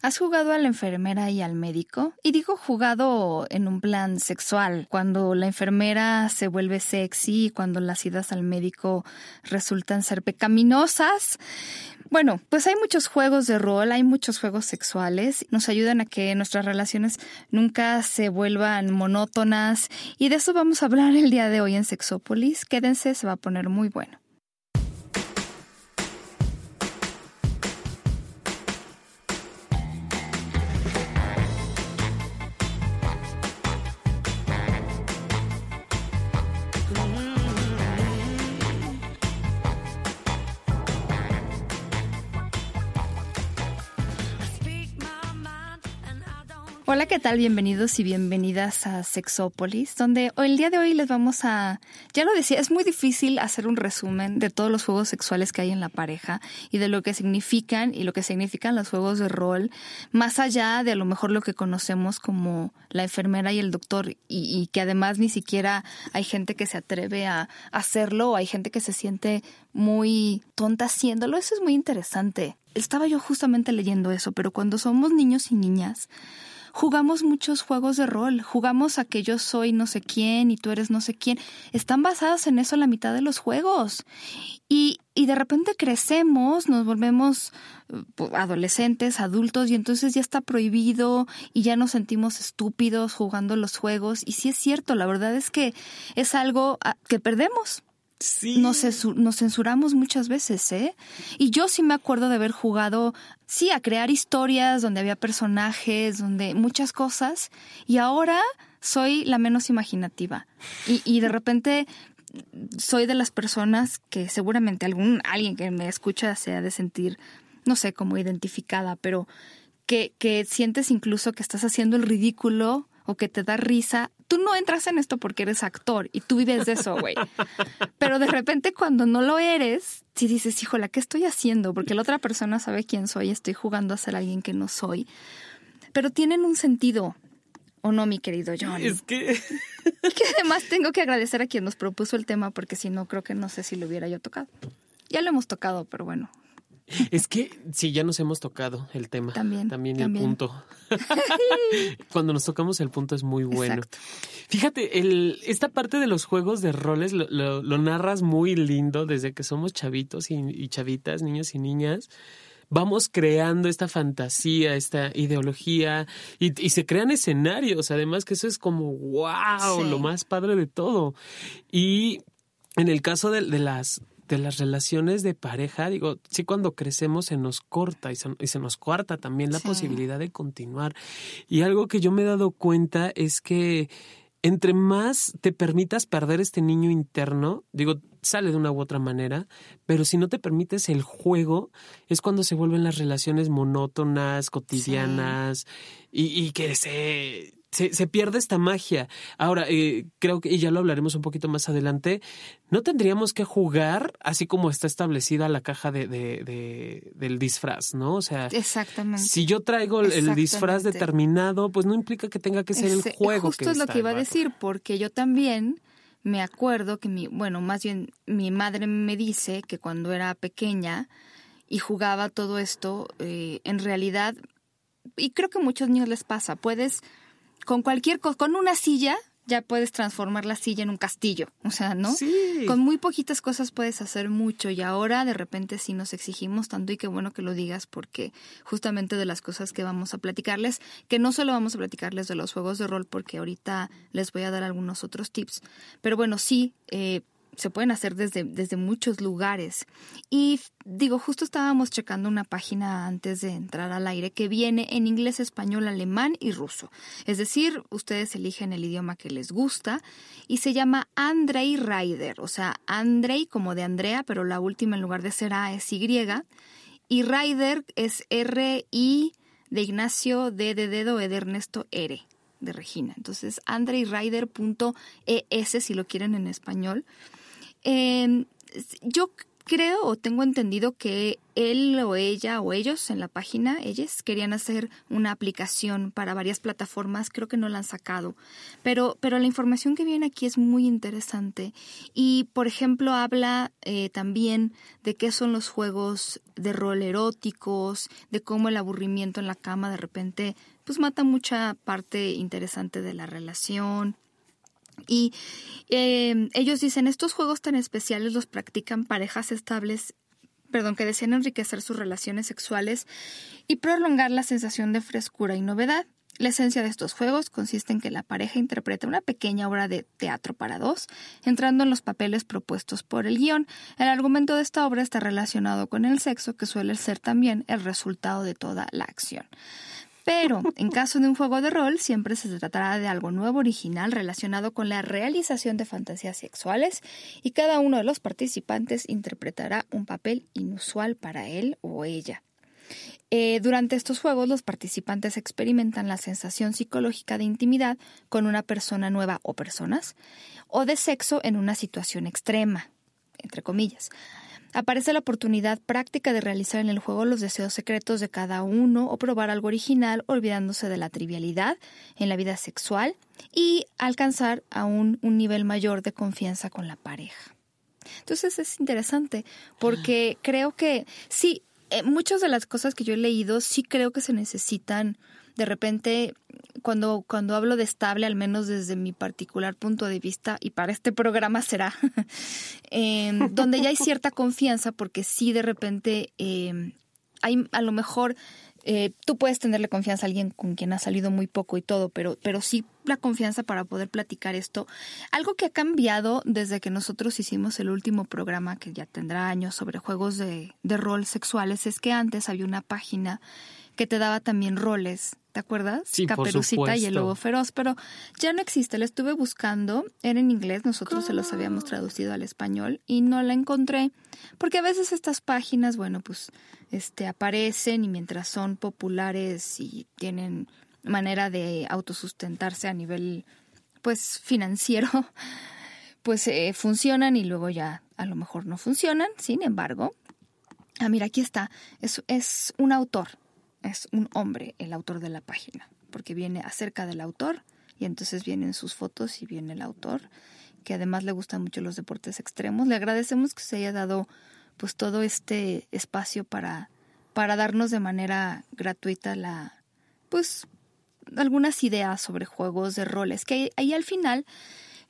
¿Has jugado a la enfermera y al médico? Y digo jugado en un plan sexual, cuando la enfermera se vuelve sexy, cuando las idas al médico resultan ser pecaminosas. Bueno, pues hay muchos juegos de rol, hay muchos juegos sexuales, nos ayudan a que nuestras relaciones nunca se vuelvan monótonas y de eso vamos a hablar el día de hoy en Sexópolis. Quédense, se va a poner muy bueno. Hola, ¿qué tal? Bienvenidos y bienvenidas a Sexópolis, donde el día de hoy les vamos a, ya lo decía, es muy difícil hacer un resumen de todos los juegos sexuales que hay en la pareja y de lo que significan y lo que significan los juegos de rol, más allá de a lo mejor lo que conocemos como la enfermera y el doctor y, y que además ni siquiera hay gente que se atreve a hacerlo o hay gente que se siente muy tonta haciéndolo. Eso es muy interesante. Estaba yo justamente leyendo eso, pero cuando somos niños y niñas, jugamos muchos juegos de rol, jugamos a que yo soy no sé quién y tú eres no sé quién. Están basados en eso la mitad de los juegos. Y, y de repente crecemos, nos volvemos eh, adolescentes, adultos, y entonces ya está prohibido y ya nos sentimos estúpidos jugando los juegos. Y sí es cierto, la verdad es que es algo ah, que perdemos. Sí. Nos, nos, censuramos muchas veces, ¿eh? Y yo sí me acuerdo de haber jugado, sí, a crear historias donde había personajes, donde muchas cosas, y ahora soy la menos imaginativa. Y, y de repente soy de las personas que seguramente algún, alguien que me escucha se ha de sentir, no sé, como identificada, pero que, que sientes incluso que estás haciendo el ridículo o que te da risa, tú no entras en esto porque eres actor y tú vives de eso, güey. Pero de repente cuando no lo eres, si dices, híjola, ¿qué estoy haciendo? Porque la otra persona sabe quién soy, estoy jugando a ser alguien que no soy. Pero tienen un sentido, ¿o no, mi querido John? Es que... que además tengo que agradecer a quien nos propuso el tema porque si no, creo que no sé si lo hubiera yo tocado. Ya lo hemos tocado, pero bueno, es que sí, ya nos hemos tocado el tema. También. También, también. el punto. Cuando nos tocamos el punto es muy bueno. Exacto. Fíjate, el, esta parte de los juegos de roles lo, lo, lo narras muy lindo desde que somos chavitos y, y chavitas, niños y niñas vamos creando esta fantasía, esta ideología y, y, se crean escenarios, además que eso es como wow, Sí. lo más padre de todo. Y en el caso de, de las de las relaciones de pareja, digo, sí cuando crecemos se nos corta y se, y se nos cuarta también la Sí. posibilidad de continuar. Y algo que yo me he dado cuenta es que entre más te permitas perder este niño interno, digo, sale de una u otra manera, pero si no te permites el juego, es cuando se vuelven las relaciones monótonas, cotidianas, y, y que se, se, se pierde esta magia. Ahora, eh, creo que, y ya lo hablaremos un poquito más adelante, no tendríamos que jugar así como está establecida la caja de, de, de- del disfraz, ¿no? O sea, Exactamente. si yo traigo el- disfraz determinado, pues no implica que tenga que ser el juego. Justo es lo que iba a decir, porque yo también me acuerdo que mi, bueno, más bien mi madre me dice que cuando era pequeña y jugaba todo esto, eh, en realidad, y creo que a muchos niños les pasa, puedes, con cualquier cosa, con una silla, ya puedes transformar la silla en un castillo, o sea, ¿no? Sí. Con muy poquitas cosas puedes hacer mucho y ahora de repente sí nos exigimos tanto y qué bueno que lo digas porque justamente de las cosas que vamos a platicarles, que no solo vamos a platicarles de los juegos de rol porque ahorita les voy a dar algunos otros tips, pero bueno, sí, eh, se pueden hacer desde, desde muchos lugares. Y digo, justo estábamos checando una página antes de entrar al aire que viene en inglés, español, alemán y ruso. Es decir, ustedes eligen el idioma que les gusta y se llama Andrei Rider, o sea, Andrei como de Andrea, pero la última en lugar de ser A es Y. Y Rider es R-I de Ignacio, D de dedo, E de Ernesto, R de Regina. Entonces, andreirider.es si lo quieren en español. Eh, yo creo o tengo entendido que él o ella o ellos en la página, ellos querían hacer una aplicación para varias plataformas, creo que no la han sacado, pero, pero la información que viene aquí es muy interesante y, por ejemplo, habla eh, también de qué son los juegos de rol eróticos, de cómo el aburrimiento en la cama de repente pues mata mucha parte interesante de la relación. Y eh, ellos dicen, estos juegos tan especiales los practican parejas estables, perdón, que desean enriquecer sus relaciones sexuales y prolongar la sensación de frescura y novedad. La esencia de estos juegos consiste en que la pareja interpreta una pequeña obra de teatro para dos, entrando en los papeles propuestos por el guion. El argumento de esta obra está relacionado con el sexo, que suele ser también el resultado de toda la acción. Pero en caso de un juego de rol, siempre se tratará de algo nuevo, original, relacionado con la realización de fantasías sexuales, y cada uno de los participantes interpretará un papel inusual para él o ella. Eh, durante estos juegos los participantes experimentan la sensación psicológica de intimidad con una persona nueva o personas, o de sexo en una situación extrema, entre comillas. Aparece la oportunidad práctica de realizar en el juego los deseos secretos de cada uno o probar algo original olvidándose de la trivialidad en la vida sexual y alcanzar aún un nivel mayor de confianza con la pareja. Entonces es interesante porque creo que sí, eh, muchas de las cosas que yo he leído sí creo que se necesitan de repente cuando cuando hablo de estable al menos desde mi particular punto de vista y para este programa será em, donde ya hay cierta confianza porque sí de repente em, hay a lo mejor eh, tú puedes tenerle confianza a alguien con quien has salido muy poco y todo, pero, pero sí la confianza para poder platicar esto. Algo que ha cambiado desde que nosotros hicimos el último programa, que ya tendrá años, sobre juegos de, de rol sexuales, es que antes había una página que te daba también roles, ¿te acuerdas? Sí, Caperucita y el lobo feroz, pero ya no existe, la estuve buscando, era en inglés, nosotros se los habíamos traducido al español y no la encontré, porque a veces estas páginas, bueno, pues este aparecen y mientras son populares y tienen manera de autosustentarse a nivel pues financiero, pues eh, funcionan y luego ya a lo mejor no funcionan. Sin embargo, ah, mira, aquí está, es, es un autor, es un hombre el autor de la página, porque viene acerca del autor y entonces vienen sus fotos y viene el autor, que además le gustan mucho los deportes extremos. Le agradecemos que se haya dado pues todo este espacio para, para darnos de manera gratuita la pues algunas ideas sobre juegos de roles, que ahí al final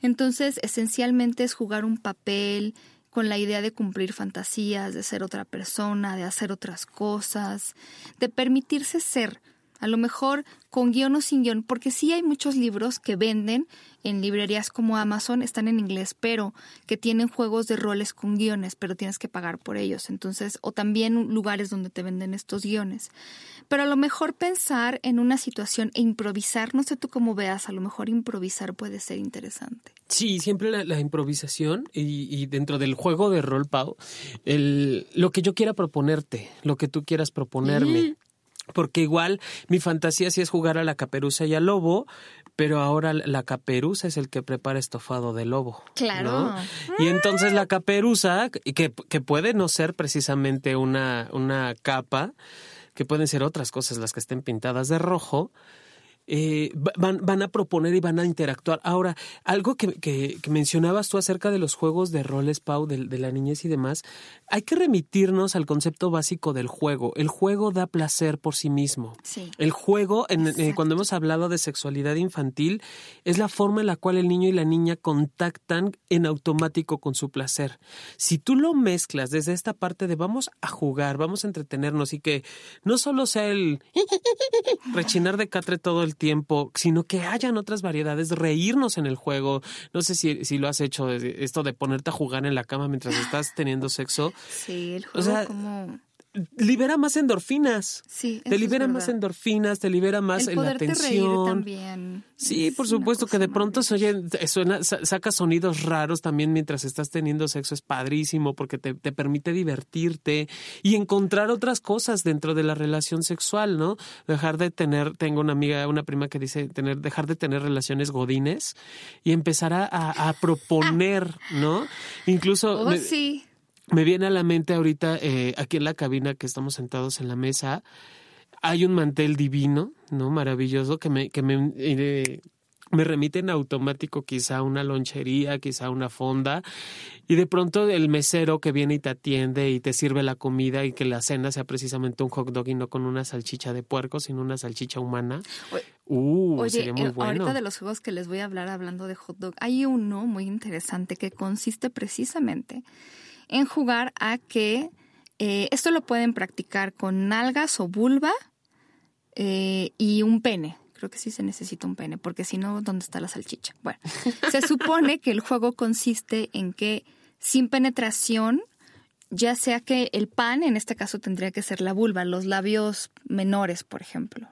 entonces esencialmente es jugar un papel, con la idea de cumplir fantasías, de ser otra persona, de hacer otras cosas, de permitirse ser, a lo mejor con guion o sin guion, porque sí hay muchos libros que venden en librerías como Amazon, están en inglés, pero que tienen juegos de roles con guiones, pero tienes que pagar por ellos. Entonces, o también lugares donde te venden estos guiones. Pero a lo mejor pensar en una situación e improvisar, no sé tú cómo veas, a lo mejor improvisar puede ser interesante. Sí, siempre la, improvisación y, dentro del juego de rol, Pau, el, lo que yo quiera proponerte, lo que tú quieras proponerme. Porque igual mi fantasía sí es jugar a la caperuza y al lobo, pero ahora la caperuza es el que prepara estofado de lobo. Claro. Y entonces la caperuza, que, que puede no ser precisamente una, una capa, que pueden ser otras cosas las que estén pintadas de rojo, eh, van, van, a proponer y van a interactuar. Ahora, algo que, que, mencionabas tú acerca de los juegos de roles, Pau, de, de, la niñez y demás, hay que remitirnos al concepto básico del juego. El juego da placer por sí mismo. Sí. El juego, en, eh, cuando hemos hablado de sexualidad infantil, es la forma en la cual el niño y la niña contactan en automático con su placer. Si tú lo mezclas desde esta parte de vamos a jugar, vamos a entretenernos y que no solo sea el rechinar de catre todo el tiempo, sino que hayan otras variedades, reírnos en el juego. No sé si, si lo has hecho, esto de ponerte a jugar en la cama mientras estás teniendo sexo. Sí, el juego como libera más endorfinas. Sí, te libera más endorfinas, te libera más el la atención. también. Sí, por supuesto que de pronto se oye, suena, saca sonidos raros también mientras estás teniendo sexo, es padrísimo porque te, te, permite divertirte y encontrar otras cosas dentro de la relación sexual, ¿no? Dejar de tener, tengo una amiga, una prima que dice tener, dejar de tener relaciones godines y empezar a, a proponer, ¿no? Incluso oh, sí me viene a la mente ahorita, eh, aquí en la cabina que estamos sentados en la mesa, hay un mantel divino, ¿no? Maravilloso, que me, que me, eh, me remite en automático quizá a una lonchería, quizá a una fonda, y de pronto el mesero que viene y te atiende y te sirve la comida y que la cena sea precisamente un hot dog y no con una salchicha de puerco, sino una salchicha humana. Uh, Oye, sería muy eh, bueno. ahorita de los juegos que les voy a hablar hablando de hot dog, hay uno muy interesante que consiste precisamente en jugar a que eh, esto lo pueden practicar con nalgas o vulva eh, y un pene. Creo que sí se necesita un pene, porque si no, ¿dónde está la salchicha? Bueno, se supone que el juego consiste en que sin penetración, ya sea que el pan, en este caso tendría que ser la vulva, los labios menores, por ejemplo.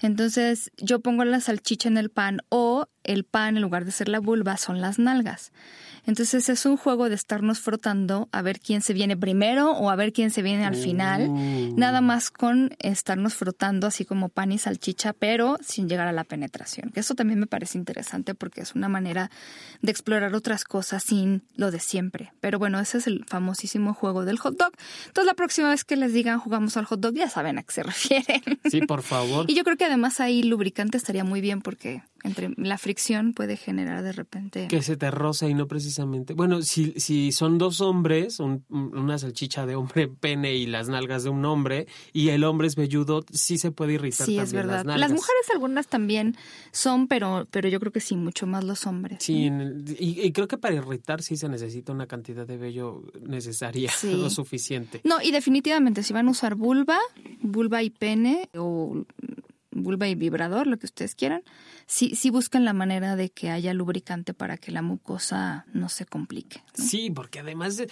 Entonces, yo pongo la salchicha en el pan o el pan, en lugar de ser la vulva, son las nalgas. Entonces es un juego de estarnos frotando a ver quién se viene primero o a ver quién se viene al final. Uh. Nada más con estarnos frotando así como pan y salchicha, pero sin llegar a la penetración. Que eso también me parece interesante porque es una manera de explorar otras cosas sin lo de siempre. Pero bueno, ese es el famosísimo juego del hot dog. Entonces la próxima vez que les digan jugamos al hot dog ya saben a qué se refieren. Sí, por favor. Y yo creo que además ahí lubricante estaría muy bien porque entre la fricción puede generar de repente... Que se te roza y no precisamente. Bueno, si, si son dos hombres, un- una salchicha de hombre pene y las nalgas de un hombre, y el hombre es velludo, sí se puede irritar Sí, también es verdad. las mujeres algunas también son, pero, pero yo creo que sí, mucho más los hombres. Sí, y, y creo que para irritar sí se necesita una cantidad de vello necesaria, Sí. lo suficiente. No, y definitivamente si van a usar vulva, vulva y pene o vulva y vibrador, lo que ustedes quieran, sí, sí busquen la manera de que haya lubricante para que la mucosa no se complique. ¿no? Sí, porque además,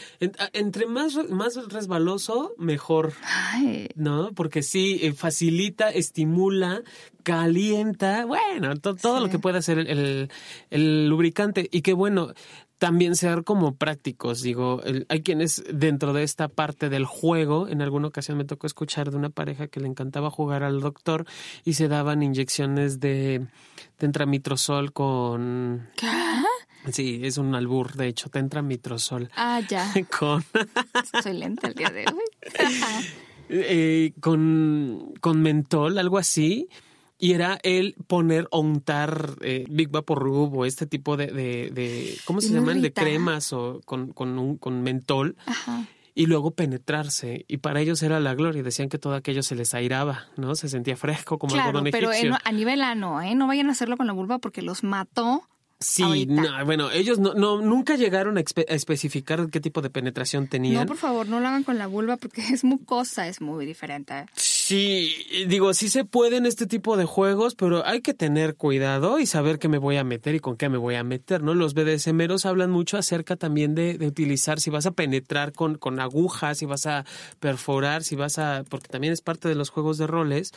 entre más, más resbaloso, mejor. Ay, ¿no? Porque sí, eh, facilita, estimula, calienta, bueno, to- todo lo que puede hacer el, el- el lubricante. Y que bueno, también ser como prácticos, digo, el- hay quienes dentro de esta parte del juego, en alguna ocasión me tocó escuchar de una pareja que le encantaba jugar al doctor y se daban inyecciones de tentramitrozol con... ¿Qué? Sí, es un albur, de hecho, tentramitrozol Ah, ya. con... Soy lenta el día de hoy. eh, con, con mentol, algo así. Y era el poner o untar eh, Big Vaporub o este tipo de, de, de- ¿cómo se llaman? De cremas o con, con, un, con mentol Ajá. y luego penetrarse. Y para ellos era la gloria. Decían que todo aquello se les airaba, ¿no? Se sentía fresco como Claro, algodón pero egipcio. en- a nivel ano, ¿eh? No vayan a hacerlo con la vulva porque los mató. Sí, no, bueno, ellos no, no, nunca llegaron a, espe- a especificar qué tipo de penetración tenían. No, por favor, no lo hagan con la vulva porque es mucosa, es muy diferente. Sí, digo, sí se puede en este tipo de juegos, pero hay que tener cuidado y saber qué me voy a meter y con qué me voy a meter, ¿no? Los BDSMeros hablan mucho acerca también de, de utilizar, si vas a penetrar con, con agujas, si vas a perforar, si vas a, porque también es parte de los juegos de roles,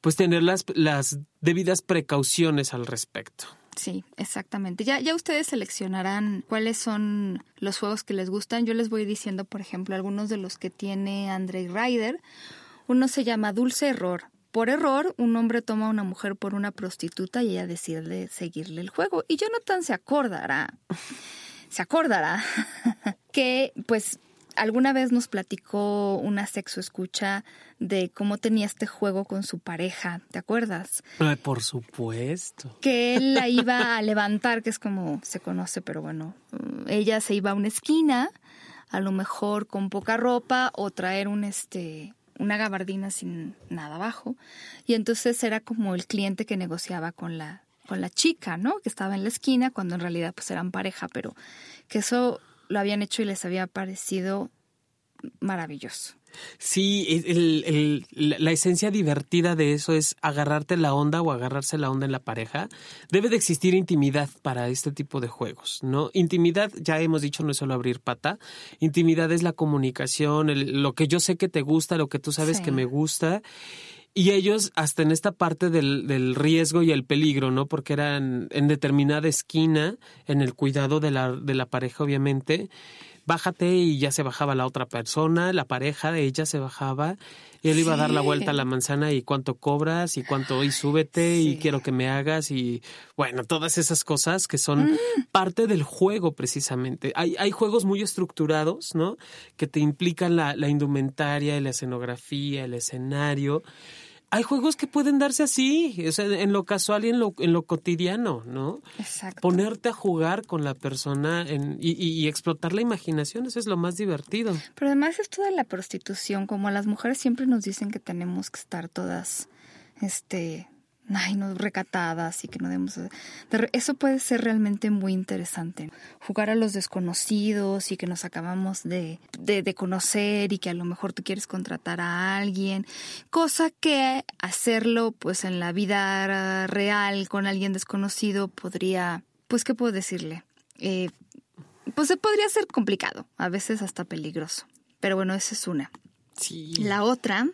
pues tener las, las debidas precauciones al respecto. Sí, exactamente. Ya, ya ustedes seleccionarán cuáles son los juegos que les gustan. Yo les voy diciendo, por ejemplo, algunos de los que tiene Andre Ryder. Uno se llama Dulce Error. Por error, un hombre toma a una mujer por una prostituta y ella decide seguirle el juego. Y Jonathan se acordará, se acordará que, pues, alguna vez nos platicó una sexo escucha de cómo tenía este juego con su pareja. ¿Te acuerdas? Por supuesto. que él la iba a levantar, que es como se conoce, pero bueno, ella se iba a una esquina, a lo mejor con poca ropa o traer un este una gabardina sin nada abajo, y entonces era como el cliente que negociaba con la con la chica, ¿no? Que estaba en la esquina cuando en realidad pues eran pareja, pero que eso lo habían hecho y les había parecido maravilloso. Sí, el- el- la esencia divertida de eso es agarrarte la onda o agarrarse la onda en la pareja. Debe de existir intimidad para este tipo de juegos, ¿no? Intimidad, ya hemos dicho, no es solo abrir pata. Intimidad es la comunicación, el- lo que yo sé que te gusta, lo que tú sabes Sí. que me gusta. Y ellos, hasta en esta parte del, del riesgo y el peligro, ¿no? Porque eran en determinada esquina, en el cuidado de la, de la pareja, obviamente, bájate y ya se bajaba la otra persona, la pareja de ella se bajaba y él iba a dar la vuelta a la manzana y cuánto cobras y cuánto y súbete y quiero que me hagas y bueno, todas esas cosas que son mm. parte del juego precisamente. Hay, hay juegos muy estructurados, ¿no? Que te implican la, la indumentaria, la escenografía, el escenario hay juegos que pueden darse así, en lo casual y en lo, en lo cotidiano, ¿no? Exacto. Ponerte a jugar con la persona en, y, y, explotar la imaginación, eso es lo más divertido. Pero además esto de la prostitución, como las mujeres siempre nos dicen que tenemos que estar todas, este, ay, no recatadas y que no demos... Eso puede ser realmente muy interesante. Jugar a los desconocidos y que nos acabamos de, de, conocer y que a lo mejor tú quieres contratar a alguien. Cosa que hacerlo pues en la vida real con alguien desconocido podría... Pues, ¿qué puedo decirle? Eh, pues podría ser complicado, a veces hasta peligroso. Pero bueno, esa es una. Sí. La otra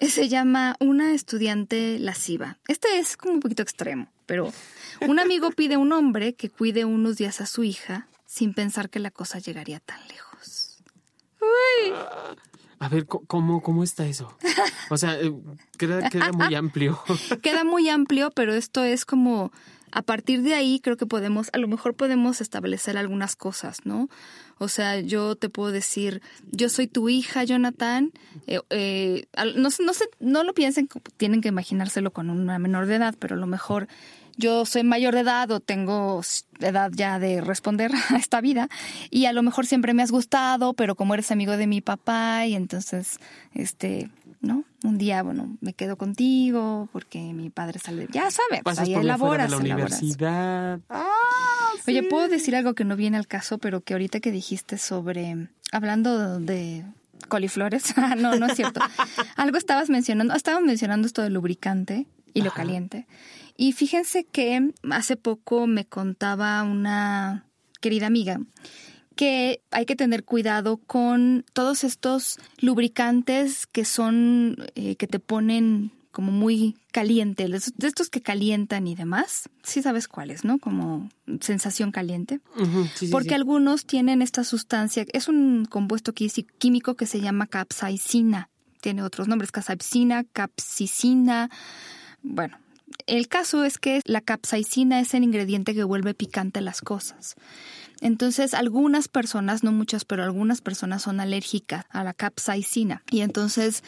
se llama Una estudiante lasciva. Este es como un poquito extremo, pero un amigo pide a un hombre que cuide unos días a su hija sin pensar que la cosa llegaría tan lejos. Uy. A ver, ¿cómo, cómo está eso? O sea, eh, queda, queda muy amplio. queda muy amplio, pero esto es como a partir de ahí creo que podemos, a lo mejor podemos establecer algunas cosas, ¿no? O sea, yo te puedo decir, yo soy tu hija, Jonathan. Eh, eh, no, no, no lo piensen, tienen que imaginárselo con una menor de edad, pero a lo mejor yo soy mayor de edad o tengo edad ya de responder a esta vida y a lo mejor siempre me has gustado, pero como eres amigo de mi papá y entonces, este, ¿no? Un día, bueno, me quedo contigo porque mi padre sale, ya sabes, ahí elaboras, la universidad. Ah, Oye, puedo decir algo que no viene al caso, pero que ahorita que dijiste sobre, hablando de coliflores, ah, no, no es cierto. algo estabas mencionando, estabas mencionando esto del lubricante y lo caliente. Y fíjense que hace poco me contaba una querida amiga que hay que tener cuidado con todos estos lubricantes que son, eh, que te ponen como muy caliente, de estos que calientan y demás. Sí sabes cuáles, ¿no? Como sensación caliente. Porque algunos tienen esta sustancia, es un compuesto químico que se llama capsaicina. Tiene otros nombres, capsaicina, capsicina. Bueno, el caso es que la capsaicina es el ingrediente que vuelve picante las cosas. Entonces, algunas personas, no muchas, pero algunas personas son alérgicas a la capsaicina. Y entonces,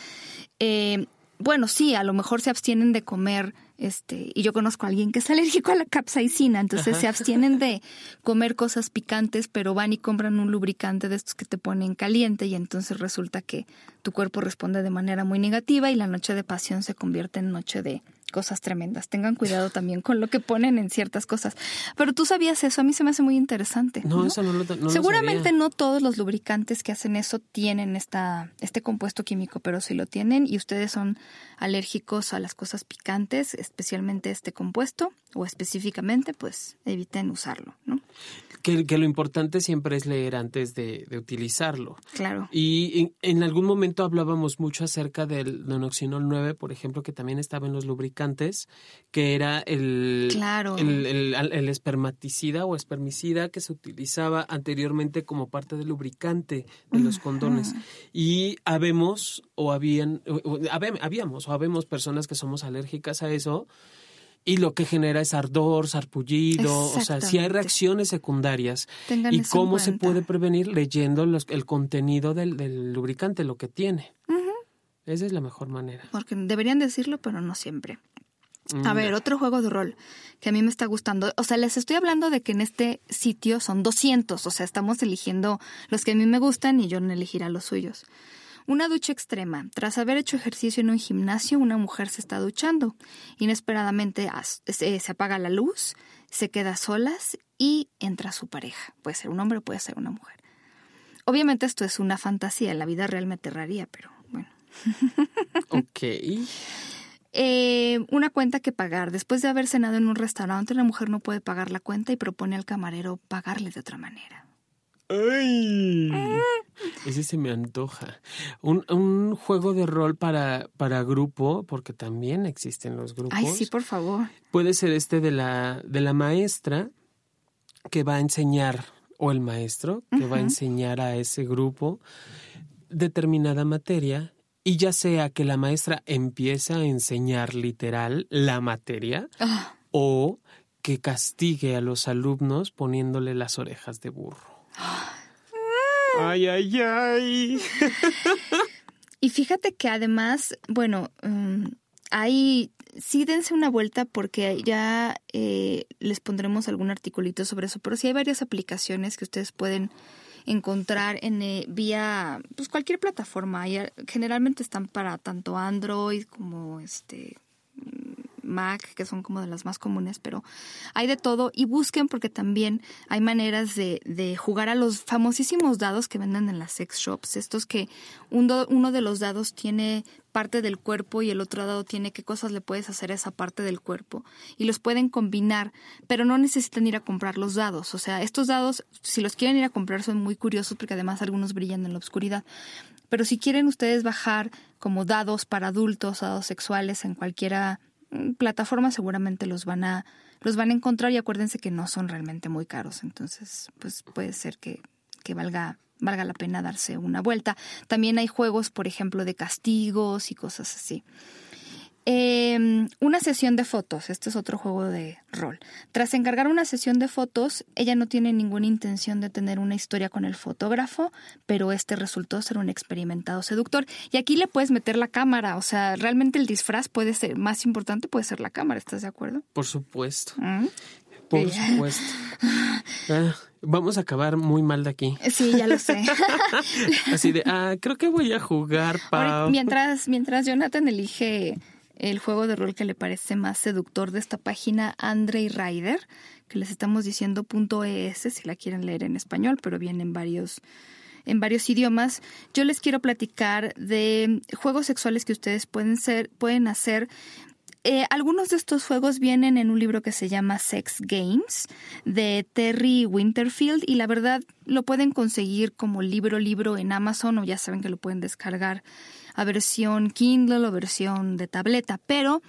eh, bueno, sí, a lo mejor se abstienen de comer, este, y yo conozco a alguien que es alérgico a la capsaicina, entonces se abstienen de comer cosas picantes, pero van y compran un lubricante de estos que te ponen caliente y entonces resulta que tu cuerpo responde de manera muy negativa y la noche de pasión se convierte en noche de cosas tremendas. Tengan cuidado también con lo que ponen en ciertas cosas. Pero tú sabías eso, a mí se me hace muy interesante. No, eso no lo Seguramente no todos los lubricantes que hacen eso tienen esta, este compuesto químico, pero si lo tienen y ustedes son alérgicos a las cosas picantes, especialmente este compuesto o específicamente, pues eviten usarlo, ¿no? Que, que lo importante siempre es leer antes de, utilizarlo. Claro. Y en, algún momento hablábamos mucho acerca del nonoxinol 9, por ejemplo, que también estaba en los lubricantes, que era el, claro. el, el, espermaticida o espermicida que se utilizaba anteriormente como parte del lubricante de los condones. Y habemos o habían, habíamos o habemos personas que somos alérgicas a eso y lo que genera es ardor, sarpullido, o sea, si hay reacciones secundarias. ¿Y cómo se puede prevenir? Leyendo el contenido del, lubricante, lo que tiene. Esa es la mejor manera. Porque deberían decirlo, pero no siempre. Mm, a ver, otro juego de rol que a mí me está gustando. O sea, les estoy hablando de que en este sitio son 200. O sea, estamos eligiendo los que a mí me gustan y yo no elegiré los suyos. Una ducha extrema. Tras haber hecho ejercicio en un gimnasio, una mujer se está duchando. Inesperadamente se, apaga la luz, se queda solas y entra su pareja. Puede ser un hombre, puede ser una mujer. Obviamente esto es una fantasía, en la vida real me aterraría, pero. ok. Eh, una cuenta que pagar. Después de haber cenado en un restaurante, la mujer no puede pagar la cuenta y propone al camarero pagarle de otra manera. ¡Ay! Ese se me antoja. Un, un juego de rol para, para grupo, porque también existen los grupos. Ay, sí, por favor. Puede ser este de la, de la maestra que va a enseñar o el maestro que va a enseñar a ese grupo determinada materia y ya sea que la maestra empiece a enseñar literal la materia Ah, o que castigue a los alumnos poniéndole las orejas de burro. Ay, ay, ay. Y fíjate que además, bueno, mm, ahí sí dense una vuelta porque ya eh, les pondremos algún articulito sobre eso, pero sí hay varias aplicaciones que ustedes pueden encontrar en eh, vía pues cualquier plataforma. Generalmente están para tanto Android como este Mac, que son como de las más comunes, pero hay de todo. Y busquen porque también hay maneras de, de jugar a los famosísimos dados que venden en las sex shops, estos que uno, uno de los dados tiene parte del cuerpo y el otro dado tiene qué cosas le puedes hacer a esa parte del cuerpo. Y los pueden combinar, pero no necesitan ir a comprar los dados, o sea, estos dados, si los quieren ir a comprar, son muy curiosos porque además algunos brillan en la oscuridad. Pero si quieren ustedes bajar como dados para adultos, dados sexuales en cualquiera mm, plataforma seguramente los van a los van a encontrar y acuérdense que no son realmente muy caros. Entonces pues puede ser que, que valga valga la pena darse una vuelta. También hay juegos por ejemplo de castigos y cosas así eh, una sesión de fotos, este es otro juego de rol. Tras encargar una sesión de fotos, ella no tiene ninguna intención de tener una historia con el fotógrafo, pero este resultó ser un experimentado seductor. Y aquí le puedes meter la cámara, o sea, realmente el disfraz puede ser más importante, puede ser la cámara, ¿estás de acuerdo? Por supuesto. ¿Mm? Por supuesto. Ah, vamos a acabar muy mal de aquí. Sí, ya lo sé. Así de, ah, creo que voy a jugar, Ahora, Pau. mientras, mientras Jonathan elige el juego de rol que le parece más seductor de esta página, Andre Ryder, que les estamos diciendo .es si la quieren leer en español, pero viene en varios en varios idiomas. Yo les quiero platicar de juegos sexuales que ustedes pueden ser, pueden hacer. Eh, algunos de estos juegos vienen en un libro que se llama Sex Games de Terry Winterfield y la verdad lo pueden conseguir como libro libro en Amazon o ya saben que lo pueden descargar a versión Kindle o versión de tableta, pero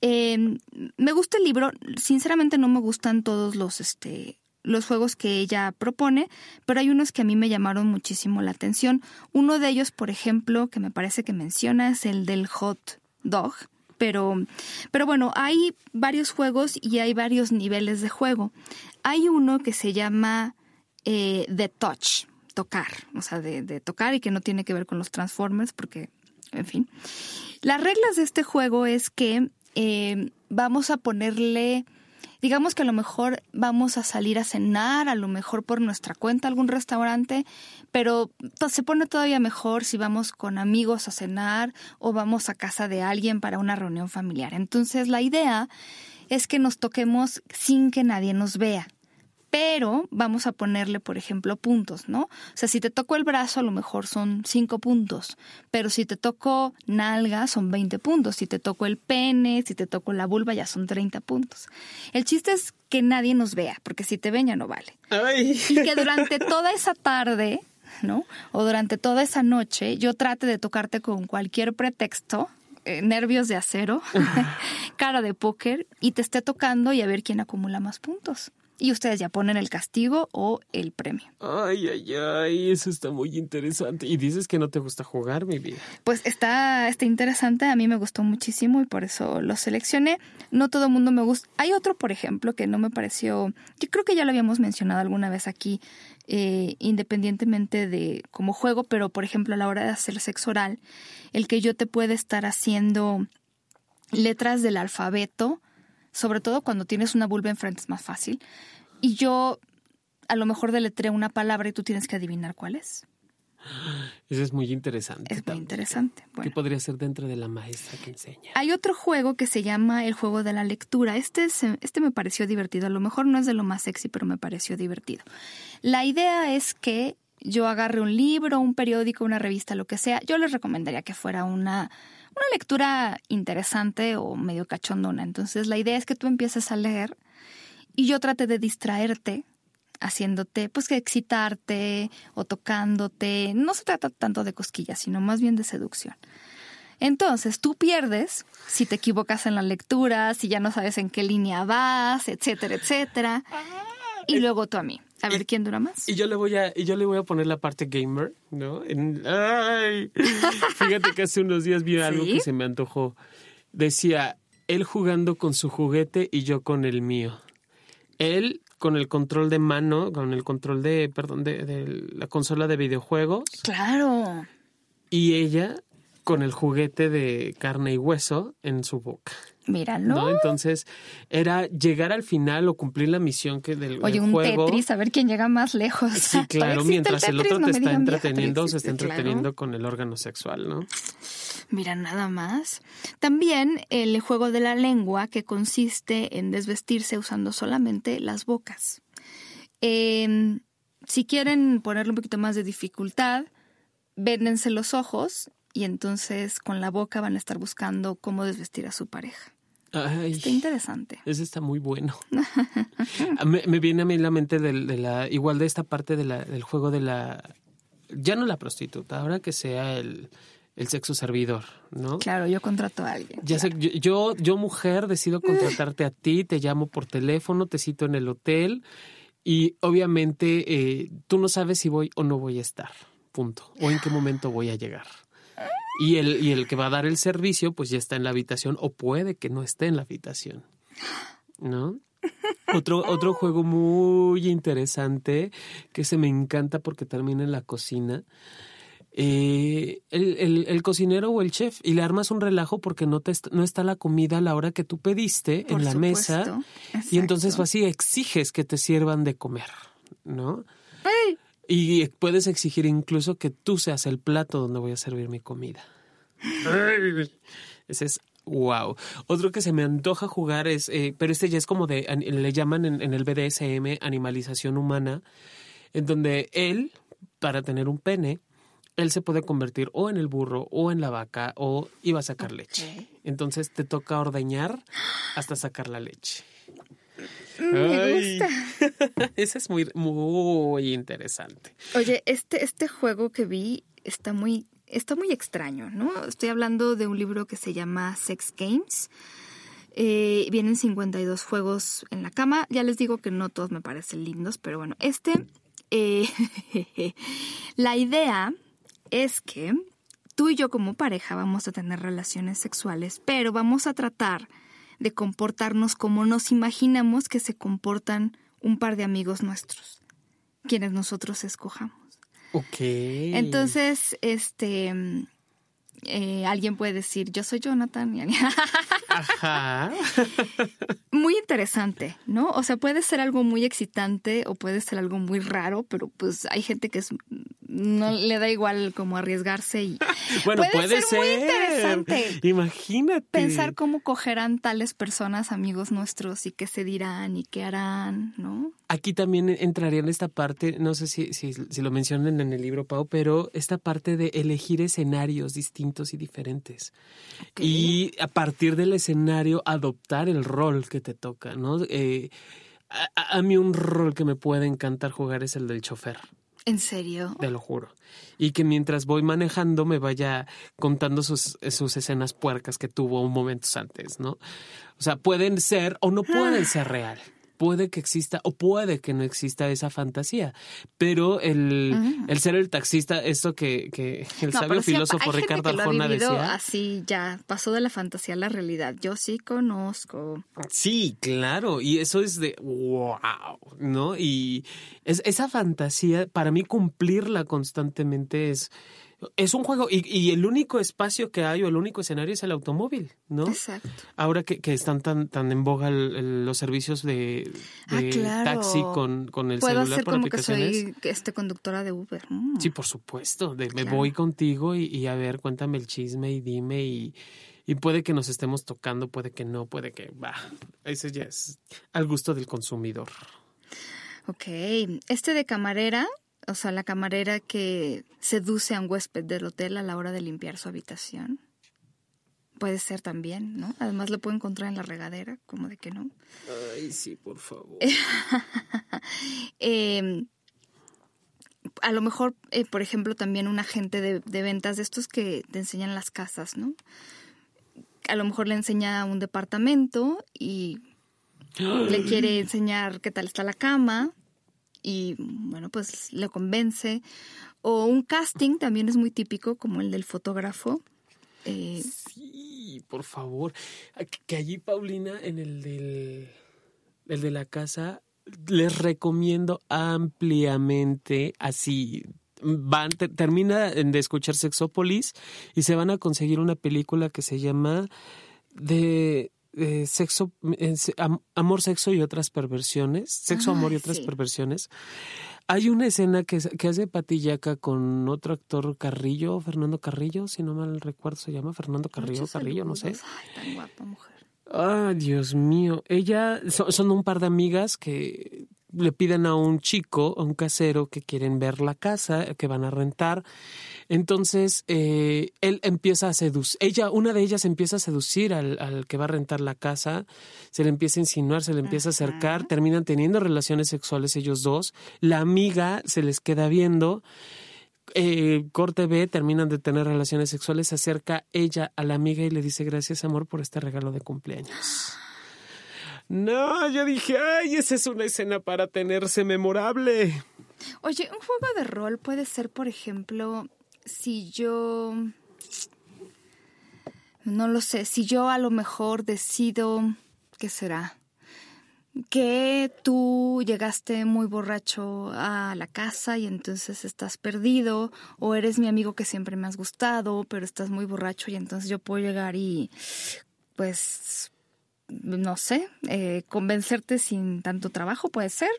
eh, me gusta el libro, sinceramente no me gustan todos los este los juegos que ella propone, pero hay unos que a mí me llamaron muchísimo la atención. Uno de ellos, por ejemplo, que me parece que menciona es el del hot dog, pero, pero bueno, hay varios juegos y hay varios niveles de juego. Hay uno que se llama eh, The Touch, tocar, o sea, de, de tocar y que no tiene que ver con los Transformers, porque, en fin. Las reglas de este juego es que eh, vamos a ponerle, digamos que a lo mejor vamos a salir a cenar, a lo mejor por nuestra cuenta algún restaurante, pero se pone todavía mejor si vamos con amigos a cenar o vamos a casa de alguien para una reunión familiar. Entonces la idea es que nos toquemos sin que nadie nos vea pero vamos a ponerle, por ejemplo, puntos, ¿no? O sea, si te toco el brazo, a lo mejor son 5 puntos, pero si te toco nalga, son 20 puntos, si te toco el pene, si te toco la vulva, ya son 30 puntos. El chiste es que nadie nos vea, porque si te ven ya no vale. Ay. Y que durante toda esa tarde, ¿no? O durante toda esa noche, yo trate de tocarte con cualquier pretexto, eh, nervios de acero, cara de póker, y te esté tocando y a ver quién acumula más puntos. Y ustedes ya ponen el castigo o el premio. Ay, ay, ay, eso está muy interesante. Y dices que no te gusta jugar, mi vida. Pues está, está interesante, a mí me gustó muchísimo y por eso lo seleccioné. No todo el mundo me gusta. Hay otro, por ejemplo, que no me pareció, yo creo que ya lo habíamos mencionado alguna vez aquí, eh, independientemente de como juego, pero por ejemplo a la hora de hacer sexo oral, el que yo te pueda estar haciendo letras del alfabeto, sobre todo cuando tienes una vulva enfrente es más fácil, y yo a lo mejor deletré una palabra y tú tienes que adivinar cuál es. Eso es muy interesante. Es muy interesante. ¿Qué podría ser dentro de la maestra que enseña? Hay otro juego que se llama el juego de la lectura. Este, es- este me pareció divertido. A lo mejor no es de lo más sexy, pero me pareció divertido. La idea es que yo agarre un libro, un periódico, una revista, lo que sea. Yo les recomendaría que fuera una, una lectura interesante o medio cachondona. Entonces la idea es que tú empieces a leer y yo trate de distraerte haciéndote, pues que excitarte o tocándote. No se trata tanto de cosquillas, sino más bien de seducción. Entonces, tú pierdes si te equivocas en la lectura, si ya no sabes en qué línea vas, etcétera, etcétera. Y luego tú a mí. A ver quién dura más. Y yo le voy a, y yo le voy a poner la parte gamer, ¿no? ay, fíjate que hace unos días vi algo que se me antojó. Decía, él jugando con su juguete y yo con el mío. Él con el control de mano, con el control de, perdón, de, de la consola de videojuegos. Claro. Y ella con el juguete de carne y hueso en su boca. Míralo. ¿no? Entonces, era llegar al final o cumplir la misión que del, Oye, un Tetris, a ver quién llega más lejos. Sí, claro, mientras el, otro te está entreteniendo, se está entreteniendo con el órgano sexual, ¿no? Mira, nada más. También el juego de la lengua, que consiste en desvestirse usando solamente las bocas. Em, si quieren ponerle un poquito más de dificultad, véndense los ojos y entonces con la boca van a estar buscando cómo desvestir a su pareja. Está interesante. Ese está muy bueno. me, viene a mí la mente de, la, igual de esta parte de la, del juego de la, ya no la prostituta, ahora que sea el, el sexo servidor, ¿no? Claro, yo contrato a alguien. Ya sé, yo, yo, mujer decido contratarte a ti, te llamo por teléfono, te cito en el hotel y obviamente eh, tú no sabes si voy o no voy a estar, punto, o en qué momento voy a llegar. Y el, y el que va a dar el servicio, pues ya está en la habitación o puede que no esté en la habitación. ¿No? Otro, otro juego muy interesante que se me encanta porque termina en la cocina. Eh, el, el, cocinero o el chef y le armas un relajo porque no, te, no está la comida a la hora que tú pediste en la mesa y entonces así exiges que te sirvan de comer, ¿no? Y puedes exigir incluso que tú seas el plato donde voy a servir mi comida. Ese es wow. Otro que se me antoja jugar es, eh, pero este ya es como de, le llaman en, en, el BDSM animalización humana, en donde él, para tener un pene, él se puede convertir o en el burro o en la vaca o iba a sacar leche. Entonces te toca ordeñar hasta sacar la leche. Me gusta. Ese es muy, muy interesante. Oye, este, este juego que vi está muy, está muy extraño, ¿no? Estoy hablando de un libro que se llama Sex Games. Eh, vienen 52 juegos en la cama. Ya les digo que no todos me parecen lindos, pero bueno, este, eh, la idea es que tú y yo como pareja vamos a tener relaciones sexuales, pero vamos a tratar de comportarnos como nos imaginamos que se comportan un par de amigos nuestros, quienes nosotros escojamos. Ok. Entonces, este, eh, alguien puede decir, yo soy Jonathan. Ajá. muy interesante, ¿no? O sea, puede ser algo muy excitante o puede ser algo muy raro, pero pues hay gente que es no le da igual como arriesgarse y bueno puede, ser, muy interesante imagínate pensar cómo cogerán tales personas amigos nuestros y qué se dirán y qué harán no aquí también entraría en esta parte no sé si, si, si lo mencionan en el libro Pau pero esta parte de elegir escenarios distintos y diferentes y a partir del escenario adoptar el rol que te toca no eh, a, a mí un rol que me puede encantar jugar es el del chofer ¿En serio? Te lo juro. Y que mientras voy manejando me vaya contando sus, sus escenas puercas que tuvo un momentos antes, ¿no? O sea, pueden ser o no pueden ah. ser real puede que exista o puede que no exista esa fantasía. Pero el, mm. el ser el taxista, esto que, que el sabio filósofo Ricardo Arjona decía. Así ya pasó de la fantasía a la realidad. Yo sí conozco. Sí, claro. Y eso es de wow, ¿no? Y es, esa fantasía, para mí cumplirla constantemente es es un juego y, el único espacio que hay o el único escenario es el automóvil, ¿no? Exacto. Ahora que, están tan, tan en boga los servicios de, ah, taxi con, con el Puedo celular hacer como que soy este conductora de Uber. Mm. Sí, por supuesto. De, Me voy contigo y, a ver, cuéntame el chisme y dime y, y puede que nos estemos tocando, puede que no, puede que... va. ese ya es al gusto del consumidor. Ok. Este de camarera o sea, la camarera que seduce a un huésped del hotel a la hora de limpiar su habitación. Puede ser también, ¿no? Además lo puedo encontrar en la regadera, como de que no. Ay, sí, por favor. Em, a lo mejor, eh, por ejemplo, también un agente de, de, ventas de estos que te enseñan las casas, ¿no? A lo mejor le enseña un departamento y le quiere enseñar qué tal está la cama y bueno, pues le convence. O un casting también es muy típico, como el del fotógrafo. Eh, sí, por favor. Que allí, Paulina, en el del el de la casa, les recomiendo ampliamente así van termina de escuchar Sexópolis y se van a conseguir una película que se llama de, sexo amor sexo y otras perversiones sexo amor y otras perversiones hay una escena que, que hace Patillaca con otro actor Carrillo, Fernando Carrillo, si no mal recuerdo se llama Fernando Carrillo, Carrillo, no sé. Ay, tan guapa mujer. Ah, Dios mío. Ella, son, un par de amigas que le piden a un chico, a un casero, que quieren ver la casa, que van a rentar. Entonces, eh, él empieza a seducir, ella, una de ellas empieza a seducir al, al, que va a rentar la casa, se le empieza a insinuar, se le empieza a acercar, terminan teniendo relaciones sexuales ellos dos, la amiga se les queda viendo, eh, corte B, terminan de tener relaciones sexuales, se acerca ella a la amiga y le dice gracias amor por este regalo de cumpleaños. No, yo dije, ay, esa es una escena para tenerse memorable. Oye, un juego de rol puede ser, por ejemplo, si yo... No lo sé, si yo a lo mejor decido, ¿qué será? Que tú llegaste muy borracho a la casa y entonces estás perdido, o eres mi amigo que siempre me has gustado, pero estás muy borracho y entonces yo puedo llegar y pues no sé, eh, convencerte sin tanto trabajo, puede ser.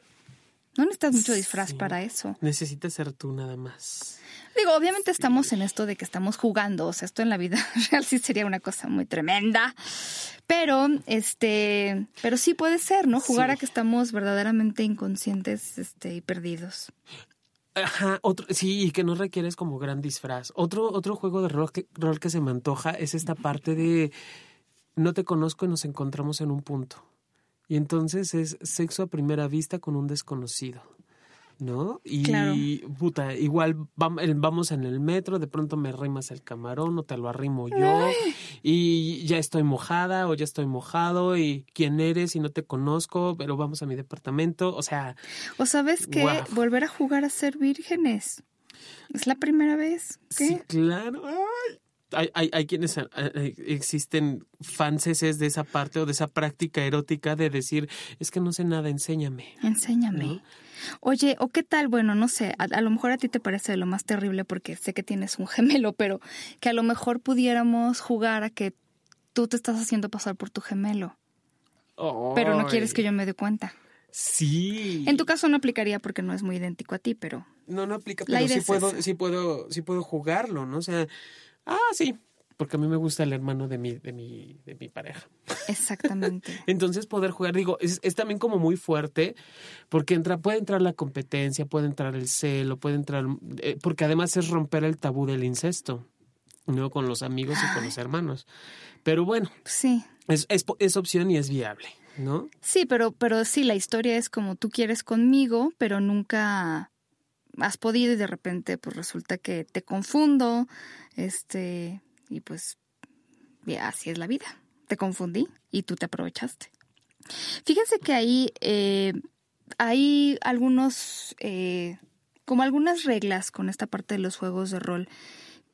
No necesitas mucho disfraz para eso. Necesitas ser tú nada más. Digo, obviamente estamos en esto de que estamos jugando, o sea, esto en la vida real sí sería una cosa muy tremenda. Pero, este, pero sí puede ser, ¿no? Jugar a que estamos verdaderamente inconscientes, este, y perdidos. Ajá, otro, sí, y que no requieres como gran disfraz. Otro, otro juego de rol que, rol que se me antoja es esta parte de no te conozco y nos encontramos en un punto. Y entonces es sexo a primera vista con un desconocido. ¿No? Y puta, igual vamos en el metro, de pronto me rimas el camarón o te lo arrimo yo y ya estoy mojada o ya estoy mojado y quién eres y no te conozco, pero vamos a mi departamento, o sea... O sabes que volver a jugar a ser vírgenes. Es la primera vez. Sí, claro. Ay, hay, hay, hay quienes eh, eh, existen fanses de esa parte o de esa práctica erótica de decir, es que no sé nada, enséñame. Enséñame. Oye, o qué tal, bueno, no sé, a, lo mejor a ti te parece lo más terrible porque sé que tienes un gemelo, pero que a lo mejor pudiéramos jugar a que tú te estás haciendo pasar por tu gemelo. Pero no quieres que yo me dé cuenta. Sí. En tu caso no aplicaría porque no es muy idéntico a ti, pero. No, no aplica, pero sí puedo, sí puedo, sí puedo jugarlo, ¿no? O sea, Ah, sí, porque a mí me gusta el hermano de mi, de mi, de mi pareja. Exactamente. Entonces poder jugar, digo, es, es, también como muy fuerte, porque entra, puede entrar la competencia, puede entrar el celo, puede entrar, eh, porque además es romper el tabú del incesto, ¿no? Con los amigos y con los hermanos. Pero bueno, sí. es, es, es opción y es viable, ¿no? Sí, pero, pero sí, la historia es como tú quieres conmigo, pero nunca has podido y de repente pues resulta que te confundo, este, y pues así es la vida. Te confundí y tú te aprovechaste. Fíjense que ahí eh, hay algunos, eh, como algunas reglas con esta parte de los juegos de rol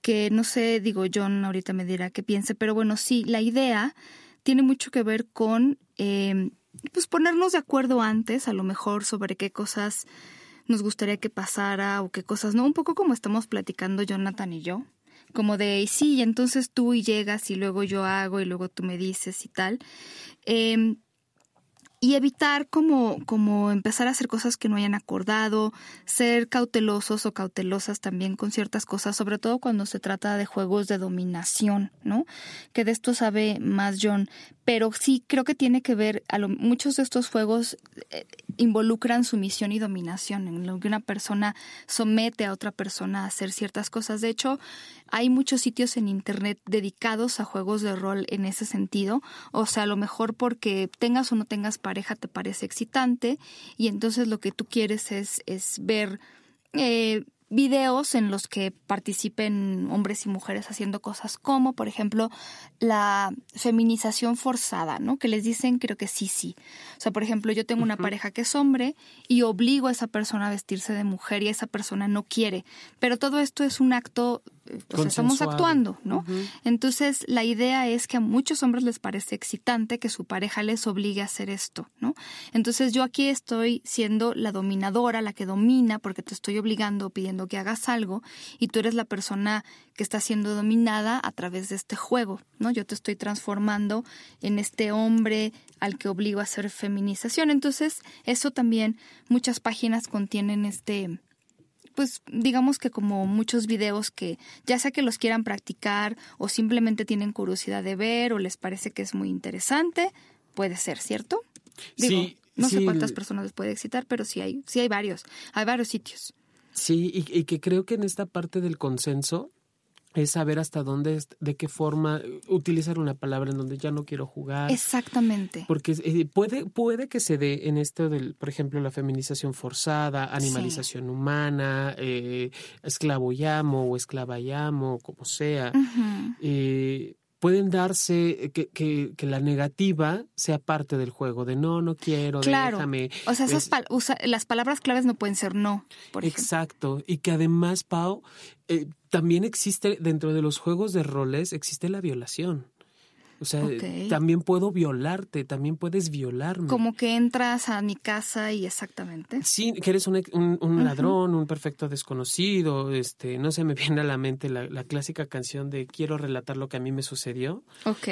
que no sé, digo, John ahorita me dirá qué piense, pero bueno, sí, la idea tiene mucho que ver con, eh, pues ponernos de acuerdo antes, a lo mejor sobre qué cosas nos gustaría que pasara o qué cosas no, un poco como estamos platicando Jonathan y yo, como de sí, entonces tú y llegas y luego yo hago y luego tú me dices y tal. Eh, y evitar como, como empezar a hacer cosas que no hayan acordado, ser cautelosos o cautelosas también con ciertas cosas, sobre todo cuando se trata de juegos de dominación, ¿no? Que de esto sabe más John, pero sí creo que tiene que ver, a lo, muchos de estos juegos eh, involucran sumisión y dominación, en lo que una persona somete a otra persona a hacer ciertas cosas. De hecho, hay muchos sitios en Internet dedicados a juegos de rol en ese sentido, o sea, a lo mejor porque tengas o no tengas pareja te parece excitante y entonces lo que tú quieres es, es ver... Eh, videos en los que participen hombres y mujeres haciendo cosas como, por ejemplo, la feminización forzada, ¿no? Que les dicen, creo que sí, sí. O sea, por ejemplo, yo tengo una pareja que es hombre y obligo a esa persona a vestirse de mujer y esa persona no quiere. Pero todo esto es un acto pues estamos actuando, ¿no? Entonces, la idea es que a muchos hombres les parece excitante que su pareja les obligue a hacer esto, ¿no? Entonces, yo aquí estoy siendo la dominadora, la que domina, porque te estoy obligando, pidiendo que hagas algo, y tú eres la persona que está siendo dominada a través de este juego, ¿no? Yo te estoy transformando en este hombre al que obligo a hacer feminización. Entonces, eso también muchas páginas contienen este pues digamos que como muchos videos que ya sea que los quieran practicar o simplemente tienen curiosidad de ver o les parece que es muy interesante, puede ser, ¿cierto? Digo, sí, no sé cuántas personas les puede excitar, pero sí hay, sí hay varios, hay varios sitios. Sí, y que creo que en esta parte del consenso es saber hasta dónde, de qué forma utilizar una palabra en donde ya no quiero jugar. Exactamente. Porque eh, puede, puede que se dé en esto del, por ejemplo, la feminización forzada, animalización humana, eh, esclavo llamo o esclava llamo, como sea pueden darse que, que, que, la negativa sea parte del juego, de no, no quiero, claro. déjame. O sea, esas las palabras claves no pueden ser no, por Exacto. Y que además, Pau, eh, también existe dentro de los juegos de roles, existe la violación. O sea, también puedo violarte, también puedes violarme. Como que entras a mi casa y exactamente. Sí, que eres un, un, ladrón, un perfecto desconocido. Este, no se me viene a la mente la, clásica canción de quiero relatar lo que a mí me sucedió. Ok.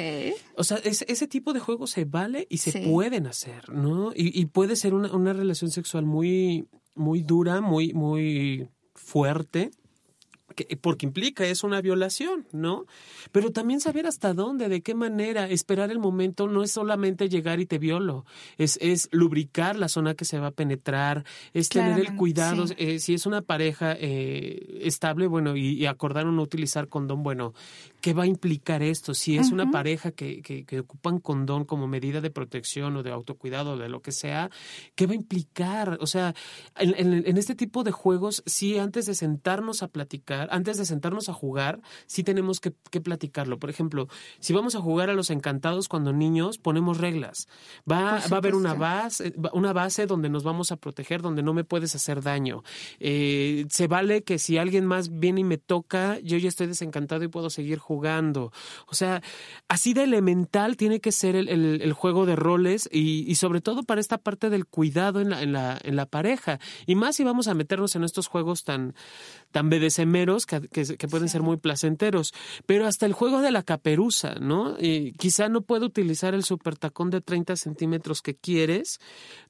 O sea, ese tipo de juegos se vale y se pueden hacer, ¿no? Y, y puede ser una, una relación sexual muy, muy dura, muy, muy fuerte porque implica es una violación, ¿no? Pero también saber hasta dónde, de qué manera, esperar el momento no es solamente llegar y te violo, es, es lubricar la zona que se va a penetrar, es tener el cuidado, eh, si es una pareja eh, estable, bueno, y, y, acordar no utilizar condón, bueno, ¿qué va a implicar esto? Si es una pareja que, que, que, ocupan condón como medida de protección o de autocuidado, de lo que sea, ¿qué va a implicar? O sea, en, en, en este tipo de juegos, sí, antes de sentarnos a platicar, antes de sentarnos a jugar, sí tenemos que, platicarlo. Por ejemplo, si vamos a jugar a los encantados cuando niños, ponemos reglas. Va, va a haber una base, una base donde nos vamos a proteger, donde no me puedes hacer daño. Eh, se vale que si alguien más viene y me toca, yo ya estoy desencantado y puedo seguir jugando. O sea, así de elemental tiene que ser el, juego de roles y, sobre todo para esta parte del cuidado en la, en la, en la pareja. Y más si vamos a meternos en estos juegos tan, tan bedecemeros que, que, pueden ser muy placenteros. Pero hasta el juego de la caperuza, ¿no? Y quizá no puedo utilizar el super tacón de 30 centímetros que quieres,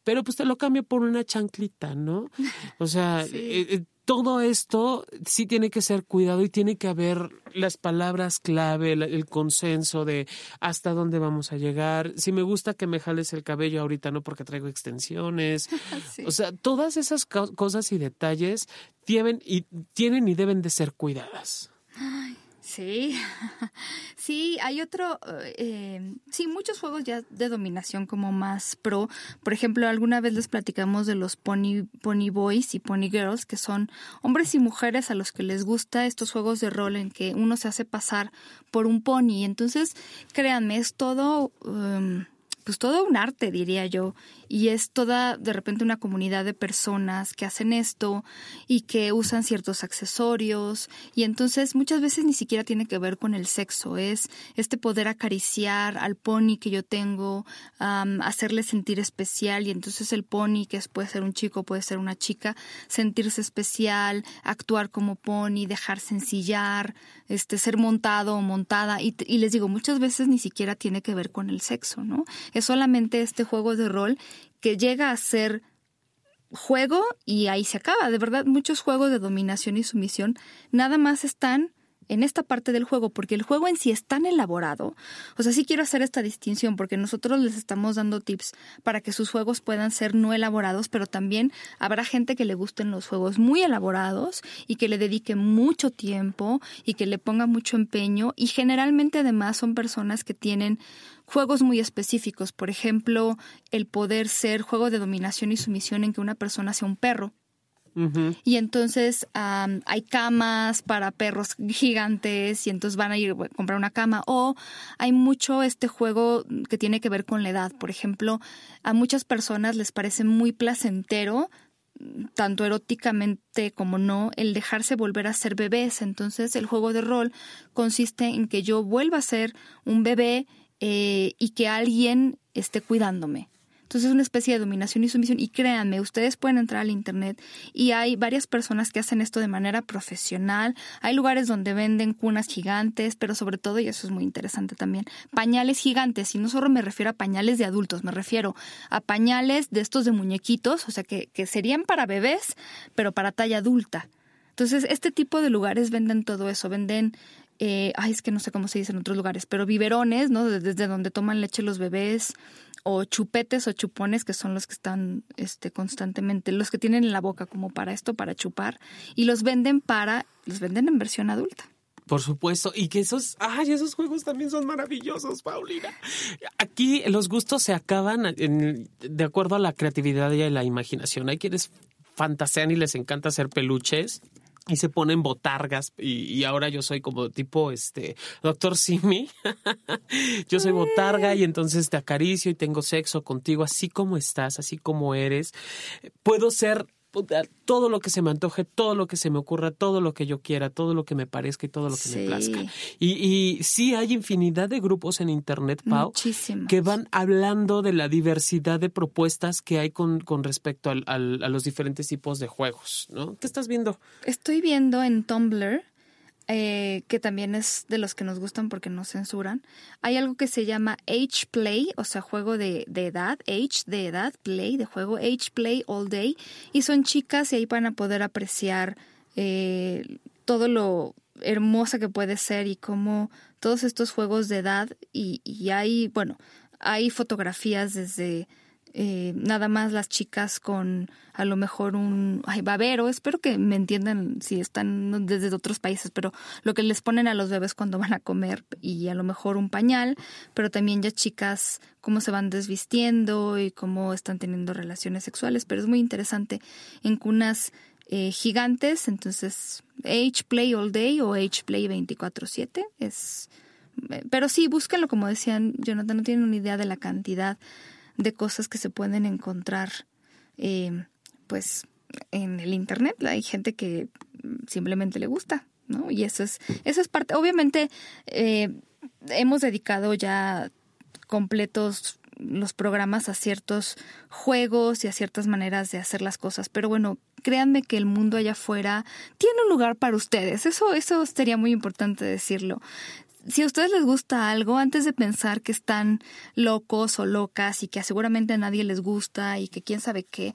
pero pues te lo cambio por una chanclita, ¿no? O sea, eh, eh, todo esto sí tiene que ser cuidado y tiene que haber las palabras clave, el, consenso de hasta dónde vamos a llegar. Si me gusta que me jales el cabello ahorita, no porque traigo extensiones. O sea, todas esas cosas y detalles tienen y, tienen y deben de ser cuidadas. Sí, sí, hay otro, eh, sí, muchos juegos ya de dominación como más pro. Por ejemplo, alguna vez les platicamos de los Pony, Pony Boys y Pony Girls, que son hombres y mujeres a los que les gusta estos juegos de rol en que uno se hace pasar por un pony. Entonces, créanme, es todo... Um, pues todo un arte, diría yo, y es toda de repente una comunidad de personas que hacen esto y que usan ciertos accesorios y entonces muchas veces ni siquiera tiene que ver con el sexo, es este poder acariciar al pony que yo tengo, hacerle sentir especial y entonces el pony, que puede ser un chico, puede ser una chica, sentirse especial, actuar como pony, dejarse ensillar, este, ser montado o montada y, y les digo, muchas veces ni siquiera tiene que ver con el sexo, ¿no? Es solamente este juego de rol que llega a ser juego y ahí se acaba. De verdad, muchos juegos de dominación y sumisión nada más están en esta parte del juego, porque el juego en sí es tan elaborado. O sea, sí quiero hacer esta distinción, porque nosotros les estamos dando tips para que sus juegos puedan ser no elaborados, pero también habrá gente que le gusten los juegos muy elaborados y que le dedique mucho tiempo y que le ponga mucho empeño. Y generalmente además son personas que tienen juegos muy específicos. Por ejemplo, el poder ser juego de dominación y sumisión en que una persona sea un perro Y entonces hay camas para perros gigantes y entonces van a ir a comprar una cama. O hay mucho este juego que tiene que ver con la edad. Por ejemplo, a muchas personas les parece muy placentero tanto eróticamente como no, el dejarse volver a ser bebés. Entonces el juego de rol consiste en que yo vuelva a ser un bebé eh, y que alguien esté cuidándome. Entonces es una especie de dominación y sumisión. Y créanme, ustedes pueden entrar al Internet y hay varias personas que hacen esto de manera profesional. Hay lugares donde venden cunas gigantes, pero sobre todo, y eso es muy interesante también, pañales gigantes. Y no solo me refiero a pañales de adultos, me refiero a pañales de estos de muñequitos, o sea, que, que serían para bebés, pero para talla adulta. Entonces, este tipo de lugares venden todo eso, venden eh, ay, es que no sé cómo se dice en otros lugares, pero biberones, ¿no? Desde donde toman leche los bebés, o chupetes o chupones, que son los que están este, constantemente, los que tienen en la boca como para esto, para chupar, y los venden para, los venden en versión adulta. Por supuesto, y que esos, ay, esos juegos también son maravillosos, Paulina. Aquí los gustos se acaban de acuerdo a la creatividad y a la imaginación. Hay quienes fantasean y les encanta hacer peluches y se ponen botargas y, ahora yo soy como tipo este doctor Simi. Yo soy botarga y entonces te acaricio y tengo sexo contigo así como estás así como eres. Puedo ser todo lo que se me antoje, todo lo que se me ocurra, todo lo que yo quiera, todo lo que me parezca y todo lo que me plazca. Y, y sí hay infinidad de grupos en Internet, Pau, que van hablando de la diversidad de propuestas que hay con, con respecto al, a los diferentes tipos de juegos, ¿no? ¿Qué estás viendo? Estoy viendo en Tumblr eh, que también es de los que nos gustan porque no censuran. Hay algo que se llama Age Play, o sea, juego de, edad, Age de edad, Play de juego, Age Play All Day, y son chicas y ahí van a poder apreciar eh, todo lo hermosa que puede ser y cómo todos estos juegos de edad y hay, bueno, hay fotografías desde eh, nada más las chicas con a lo mejor un babero, espero que me entiendan si están desde otros países, pero lo que les ponen a los bebés cuando van a comer y a lo mejor un pañal, pero también ya chicas cómo se van desvistiendo y cómo están teniendo relaciones sexuales, pero es muy interesante en cunas eh, gigantes, entonces Age Play All Day o Age Play 24/7 es pero sí, búsquenlo como decían Jonathan, no tienen una idea de la cantidad de cosas que se pueden encontrar eh, pues en el internet. Hay gente que simplemente le gusta, ¿no? Y eso es, eso es parte, obviamente eh, hemos dedicado ya completos los programas a ciertos juegos y a ciertas maneras de hacer las cosas, pero bueno, créanme que el mundo allá afuera tiene un lugar para ustedes. Eso, eso sería muy importante decirlo si a ustedes les gusta algo, antes de pensar que están locos o locas y que seguramente a nadie les gusta y que quién sabe qué,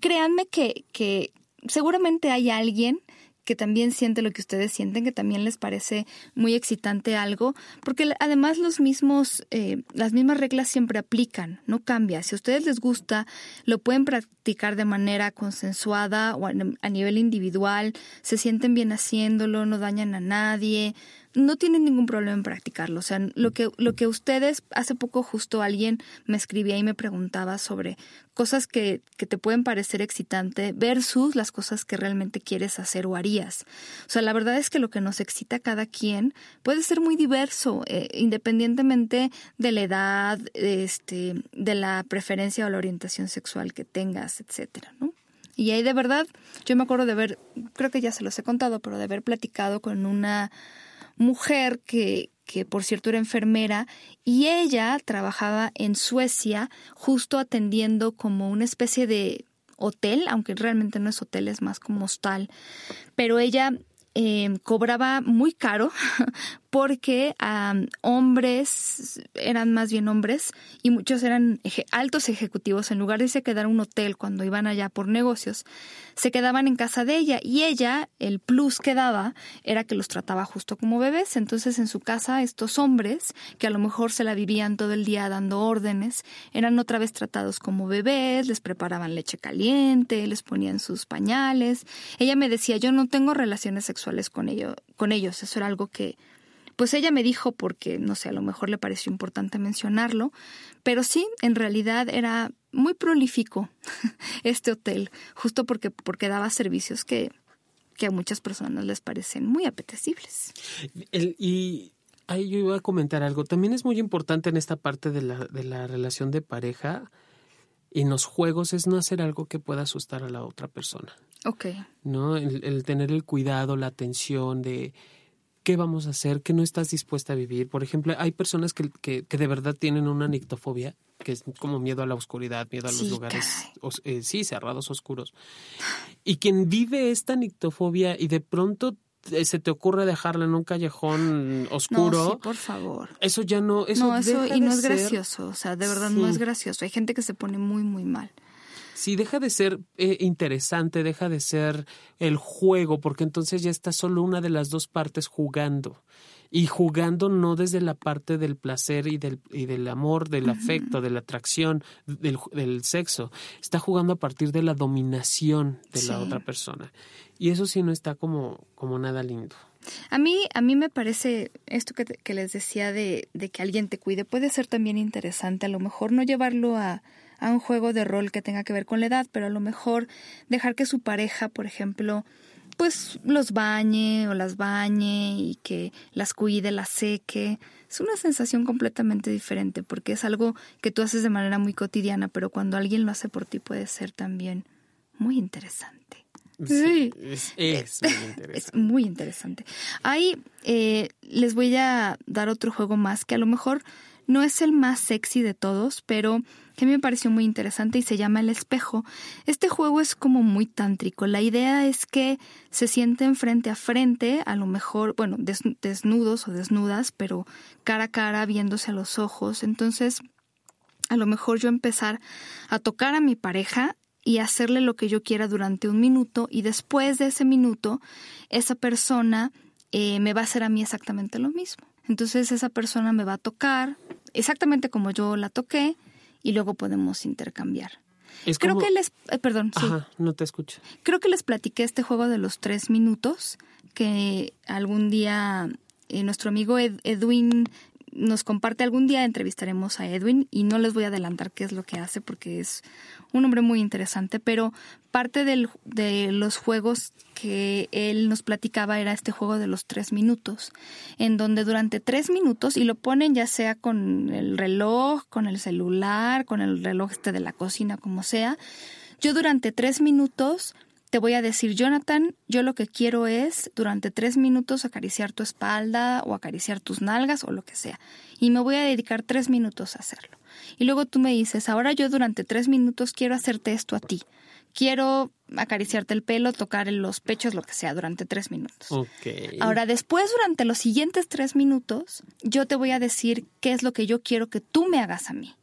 créanme que, que seguramente hay alguien que también siente lo que ustedes sienten, que también les parece muy excitante algo, porque además los mismos, eh, las mismas reglas siempre aplican, no cambia. Si a ustedes les gusta, lo pueden practicar de manera consensuada o a nivel individual, se sienten bien haciéndolo, no dañan a nadie, no tienen ningún problema en practicarlo. O sea, lo que, lo que ustedes, hace poco justo alguien me escribía y me preguntaba sobre cosas que, que te pueden parecer excitante versus las cosas que realmente quieres hacer o harías. O sea, la verdad es que lo que nos excita a cada quien puede ser muy diverso, eh, independientemente de la edad, este, de la preferencia o la orientación sexual que tengas, etcétera, ¿no? Y ahí de verdad, yo me acuerdo de haber, creo que ya se los he contado, pero de haber platicado con una mujer que, que por cierto era enfermera, y ella trabajaba en Suecia justo atendiendo como una especie de hotel, aunque realmente no es hotel, es más como hostal, pero ella eh, cobraba muy caro porque hombres, eran más bien hombres, y muchos eran altos ejecutivos, en lugar de irse quedar en un hotel cuando iban allá por negocios, se quedaban en casa de ella y ella, el plus que daba era que los trataba justo como bebés. Entonces en su casa estos hombres, que a lo mejor se la vivían todo el día dando órdenes, eran otra vez tratados como bebés, les preparaban leche caliente, les ponían sus pañales. Ella me decía, yo no tengo relaciones sexuales con, ellos, con ellos, eso era algo que pues ella me dijo porque, no sé, a lo mejor le pareció importante mencionarlo, pero sí, en realidad era muy prolífico este hotel, justo porque, porque daba servicios que, que a muchas personas les parecen muy apetecibles. y ahí yo iba a comentar algo. También es muy importante en esta parte de la, de la relación de pareja y en los juegos es no hacer algo que pueda asustar a la otra persona. Ok. ¿No? El, tener el cuidado, la atención de qué vamos a hacer, qué no estás dispuesta a vivir. Por ejemplo, hay personas que, que, de verdad tienen una nictofobia, que es como miedo a la oscuridad, miedo a los lugares, eh, sí, cerrados, oscuros. Y quien vive esta nictofobia y de pronto eh, se te ocurre dejarla en un callejón oscuro. No, sí, por favor. Eso ya no. Eso no, eso y no es gracioso. O sea, de verdad no es gracioso. Hay gente que se pone muy, muy mal. Sí, deja de ser eh, interesante, deja de ser el juego, porque entonces ya está solo una de las dos partes jugando y jugando no desde la parte del placer y del, y del amor, del afecto, de la atracción, del, del, sexo. Está jugando a partir de la dominación de la otra persona. Y eso sí no está como, como nada lindo. A mí, a mí me parece esto que, que les decía de, de, que alguien te cuide puede ser también interesante. A lo mejor no llevarlo a, a un juego de rol que tenga que ver con la edad, pero a lo mejor dejar que su pareja, por ejemplo, pues los bañe o las bañe y que las cuide, las seque. Es una sensación completamente diferente porque es algo que tú haces de manera muy cotidiana, pero cuando alguien lo hace por ti puede ser también muy interesante. Sí, Es, muy interesante. Es muy interesante. Ahí eh, les voy a dar otro juego más que a lo mejor no es el más sexy de todos, pero que me pareció muy interesante y se llama El Espejo. Este juego es como muy tántrico. La idea es que se sienten frente a frente, a lo mejor, bueno, desnudos o desnudas, pero cara a cara, viéndose a los ojos. Entonces, a lo mejor yo empezar a tocar a mi pareja y hacerle lo que yo quiera durante un minuto y después de ese minuto, esa persona eh, me va a hacer a mí exactamente lo mismo. Entonces esa persona me va a tocar exactamente como yo la toqué y luego podemos intercambiar. Creo que les, eh, perdón, Ajá, no te escucho. Creo que les platiqué este juego de los tres minutos que algún día eh, nuestro amigo Edwin nos comparte algún día, entrevistaremos a Edwin y no les voy a adelantar qué es lo que hace porque es un hombre muy interesante, pero parte de los juegos que él nos platicaba era este juego de los tres minutos, en donde durante tres minutos, y lo ponen ya sea con el reloj, con el celular, con el reloj este de la cocina, como sea, yo durante tres minutos te voy a decir, Jonathan, yo lo que quiero es durante tres minutos acariciar tu espalda o acariciar tus nalgas o lo que sea. Y me voy a dedicar tres minutos a hacerlo. Y luego tú me dices, ahora yo durante tres minutos quiero hacerte esto a ti. Quiero acariciarte el pelo, tocar los pechos, lo que sea, durante tres minutos. Ahora, después, durante los siguientes tres minutos, yo te voy a decir qué es lo que yo quiero que tú me hagas a mí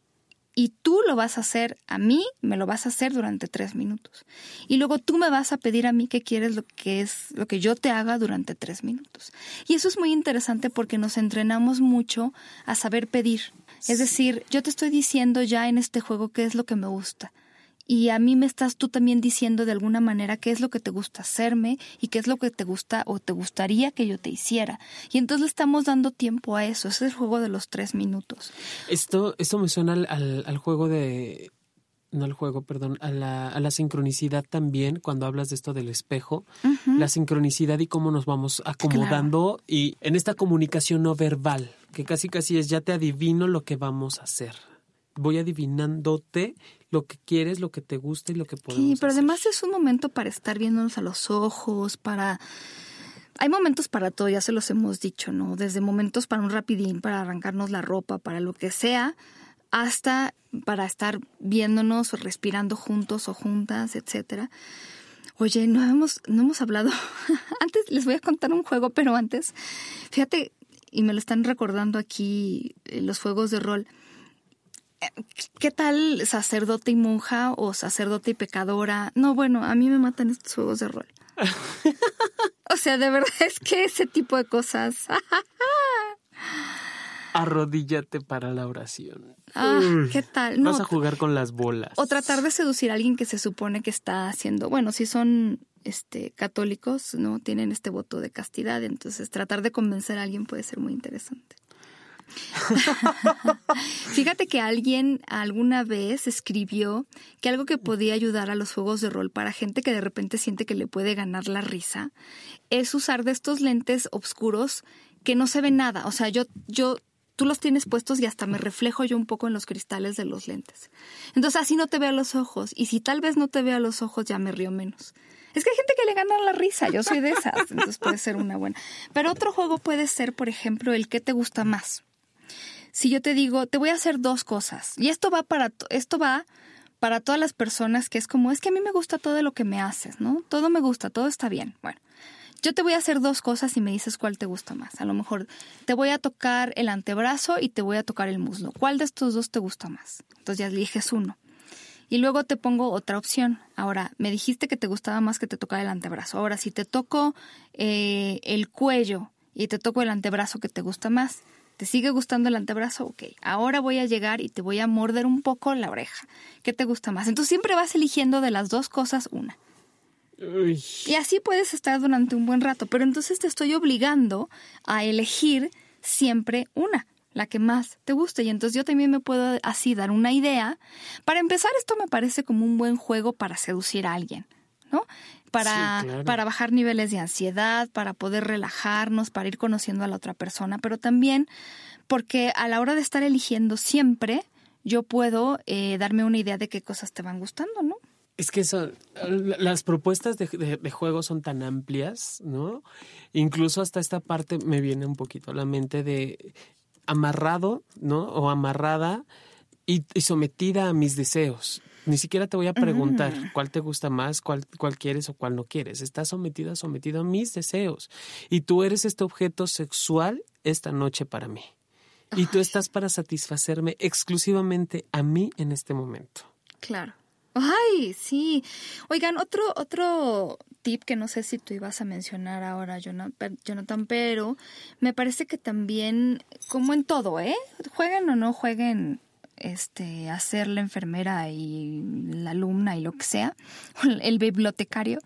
y tú lo vas a hacer a mí, me lo vas a hacer durante tres minutos. Y luego tú me vas a pedir a mí qué quieres lo que es lo que yo te haga durante tres minutos. Y eso es muy interesante porque nos entrenamos mucho a saber pedir. Es decir, yo te estoy diciendo ya en este juego qué es lo que me gusta y a mí me estás tú también diciendo de alguna manera qué es lo que te gusta hacerme y qué es lo que te gusta o te gustaría que yo te hiciera. Y entonces le estamos dando tiempo a eso. Ese es el juego de los tres minutos. Esto, esto me suena al, al, juego de no al juego, perdón, a la, a la, sincronicidad también, cuando hablas de esto del espejo, la sincronicidad y cómo nos vamos acomodando y en esta comunicación no verbal, que casi casi es ya te adivino lo que vamos a hacer voy adivinándote lo que quieres, lo que te gusta y lo que podemos Sí, pero además es un momento para estar viéndonos a los ojos, para... Hay momentos para todo, ya se los hemos dicho, ¿no? Desde momentos para un rapidín, para arrancarnos la ropa, para lo que sea, hasta para estar viéndonos o respirando juntos o juntas, etcétera. Oye, no hemos, no hemos hablado. antes les voy a contar un juego, pero antes, fíjate, y me lo están recordando aquí eh, los juegos de rol. ¿Qué tal sacerdote y monja o sacerdote y pecadora? No, bueno, a mí me matan estos juegos de rol. o sea, de verdad es que ese tipo de cosas. Arrodíllate para la oración. Ah, ¿qué tal? No, Vas a jugar con las bolas. O tratar de seducir a alguien que se supone que está haciendo. Bueno, si son este, católicos, ¿no? Tienen este voto de castidad, entonces tratar de convencer a alguien puede ser muy interesante. Fíjate que alguien alguna vez escribió que algo que podía ayudar a los juegos de rol para gente que de repente siente que le puede ganar la risa es usar de estos lentes oscuros que no se ve nada. O sea, yo, yo, tú los tienes puestos y hasta me reflejo yo un poco en los cristales de los lentes. Entonces así no te veo a los ojos. Y si tal vez no te veo a los ojos, ya me río menos. Es que hay gente que le gana la risa, yo soy de esas, entonces puede ser una buena. Pero otro juego puede ser, por ejemplo, el que te gusta más si yo te digo, te voy a hacer dos cosas, y esto va para, esto va para todas las personas que es como, es que a mí me gusta todo lo que me haces, ¿no? Todo me gusta, todo está bien. Bueno, yo te voy a hacer dos cosas y me dices cuál te gusta más. A lo mejor te voy a tocar el antebrazo y te voy a tocar el muslo. ¿Cuál de estos dos te gusta más? Entonces ya eliges uno. Y luego te pongo otra opción. Ahora, me dijiste que te gustaba más que te tocara el antebrazo. Ahora, si te toco eh, el cuello y te toco el antebrazo que te gusta más, ¿Te sigue gustando el antebrazo? Ok, ahora voy a llegar y te voy a morder un poco la oreja. ¿Qué te gusta más? Entonces siempre vas eligiendo de las dos cosas una. Y así puedes estar durante un buen rato, pero entonces te estoy obligando a elegir siempre una, la que más te guste. Y entonces yo también me puedo así dar una idea. Para empezar, esto me parece como un buen juego para seducir a alguien, ¿no? para, para bajar niveles de ansiedad, para poder relajarnos, para ir conociendo a la otra persona, pero también porque a la hora de estar eligiendo siempre, yo puedo eh, darme una idea de qué cosas te van gustando, ¿no? Es que son, las propuestas de, de, juego son tan amplias, ¿no? Incluso hasta esta parte me viene un poquito a la mente de amarrado, ¿no? O amarrada y sometida a mis deseos. Ni siquiera te voy a preguntar cuál te gusta más, cuál, cuál quieres o cuál no quieres. Estás sometida, sometido a mis deseos. Y tú eres este objeto sexual esta noche para mí. Y tú estás para satisfacerme exclusivamente a mí en este momento. Claro. Ay, sí. Oigan, otro, otro tip que no sé si tú ibas a mencionar ahora, Jonathan, pero me parece que también, como en todo, ¿eh? Jueguen o no jueguen este, hacer la enfermera y la alumna y lo que sea, el bibliotecario,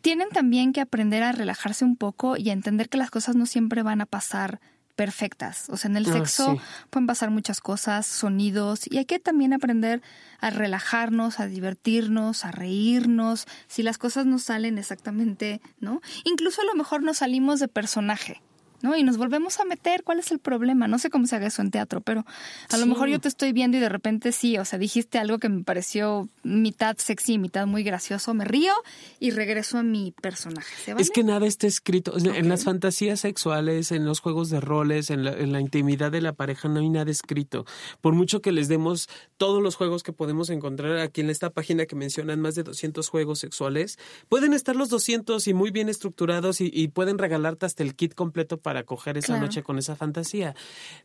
tienen también que aprender a relajarse un poco y a entender que las cosas no siempre van a pasar perfectas. O sea, en el ah, sexo pueden pasar muchas cosas, sonidos, y hay que también aprender a relajarnos, a divertirnos, a reírnos, si las cosas no salen exactamente, ¿no? Incluso a lo mejor nos salimos de personaje. ¿No? Y nos volvemos a meter, ¿cuál es el problema? No sé cómo se haga eso en teatro, pero a lo mejor yo te estoy viendo y de repente sí, o sea, dijiste algo que me pareció mitad sexy, mitad muy gracioso, me río y regreso a mi personaje. Es que nada está escrito. En las fantasías sexuales, en los juegos de roles, en la, en la intimidad de la pareja, no hay nada escrito. Por mucho que les demos todos los juegos que podemos encontrar aquí en esta página que mencionan más de 200 juegos sexuales, pueden estar los 200 y muy bien estructurados y, y pueden regalarte hasta el kit completo para para coger esa noche con esa fantasía.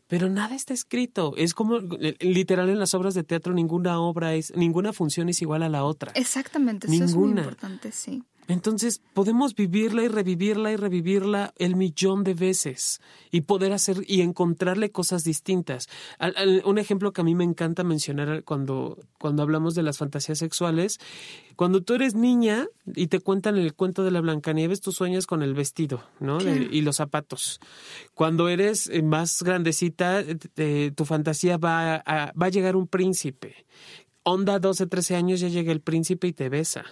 Pero nada está escrito. Es como eh, literal en las obras de teatro ninguna obra es, ninguna función es igual a la otra. Exactamente, eso es muy importante, sí. Entonces podemos vivirla y revivirla y revivirla el millón de veces y poder hacer y encontrarle cosas distintas. un ejemplo que a mí me encanta mencionar cuando, cuando hablamos de las fantasías sexuales, cuando tú eres niña y te cuentan el cuento de la Blancanieves, tú sueñas con el vestido, ¿no? y los zapatos. Cuando eres eh, más grandecita, eh, tu fantasía va a, va a llegar un príncipe onda 12, 13 años ya llega el príncipe y te besa.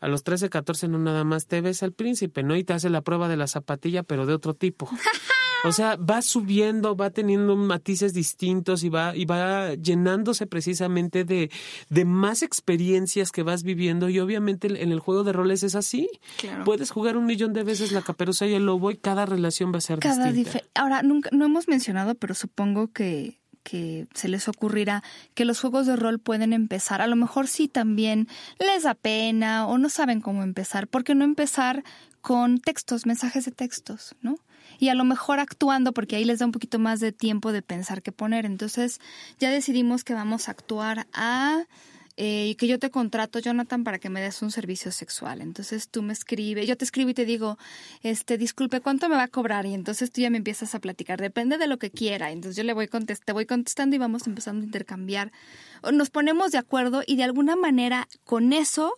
A los 13, 14 no nada más te besa el príncipe, ¿no? Y te hace la prueba de la zapatilla, pero de otro tipo. O sea, va subiendo, va teniendo matices distintos y va, y va llenándose precisamente de, de más experiencias que vas viviendo. Y obviamente en el juego de roles es así. Puedes jugar un millón de veces la caperuza y el lobo y cada relación va a ser distinta. Ahora, nunca, no hemos mencionado, pero supongo que que se les ocurrirá que los juegos de rol pueden empezar. A lo mejor sí también les da pena o no saben cómo empezar. ¿Por qué no empezar con textos, mensajes de textos, ¿no? Y a lo mejor actuando, porque ahí les da un poquito más de tiempo de pensar qué poner. Entonces ya decidimos que vamos a actuar a eh, y que yo te contrato, Jonathan, para que me des un servicio sexual. Entonces tú me escribes, yo te escribo y te digo, este, disculpe, ¿cuánto me va a cobrar? Y entonces tú ya me empiezas a platicar, depende de lo que quiera. Entonces yo le voy contest te voy contestando y vamos empezando a intercambiar. Nos ponemos de acuerdo y de alguna manera con eso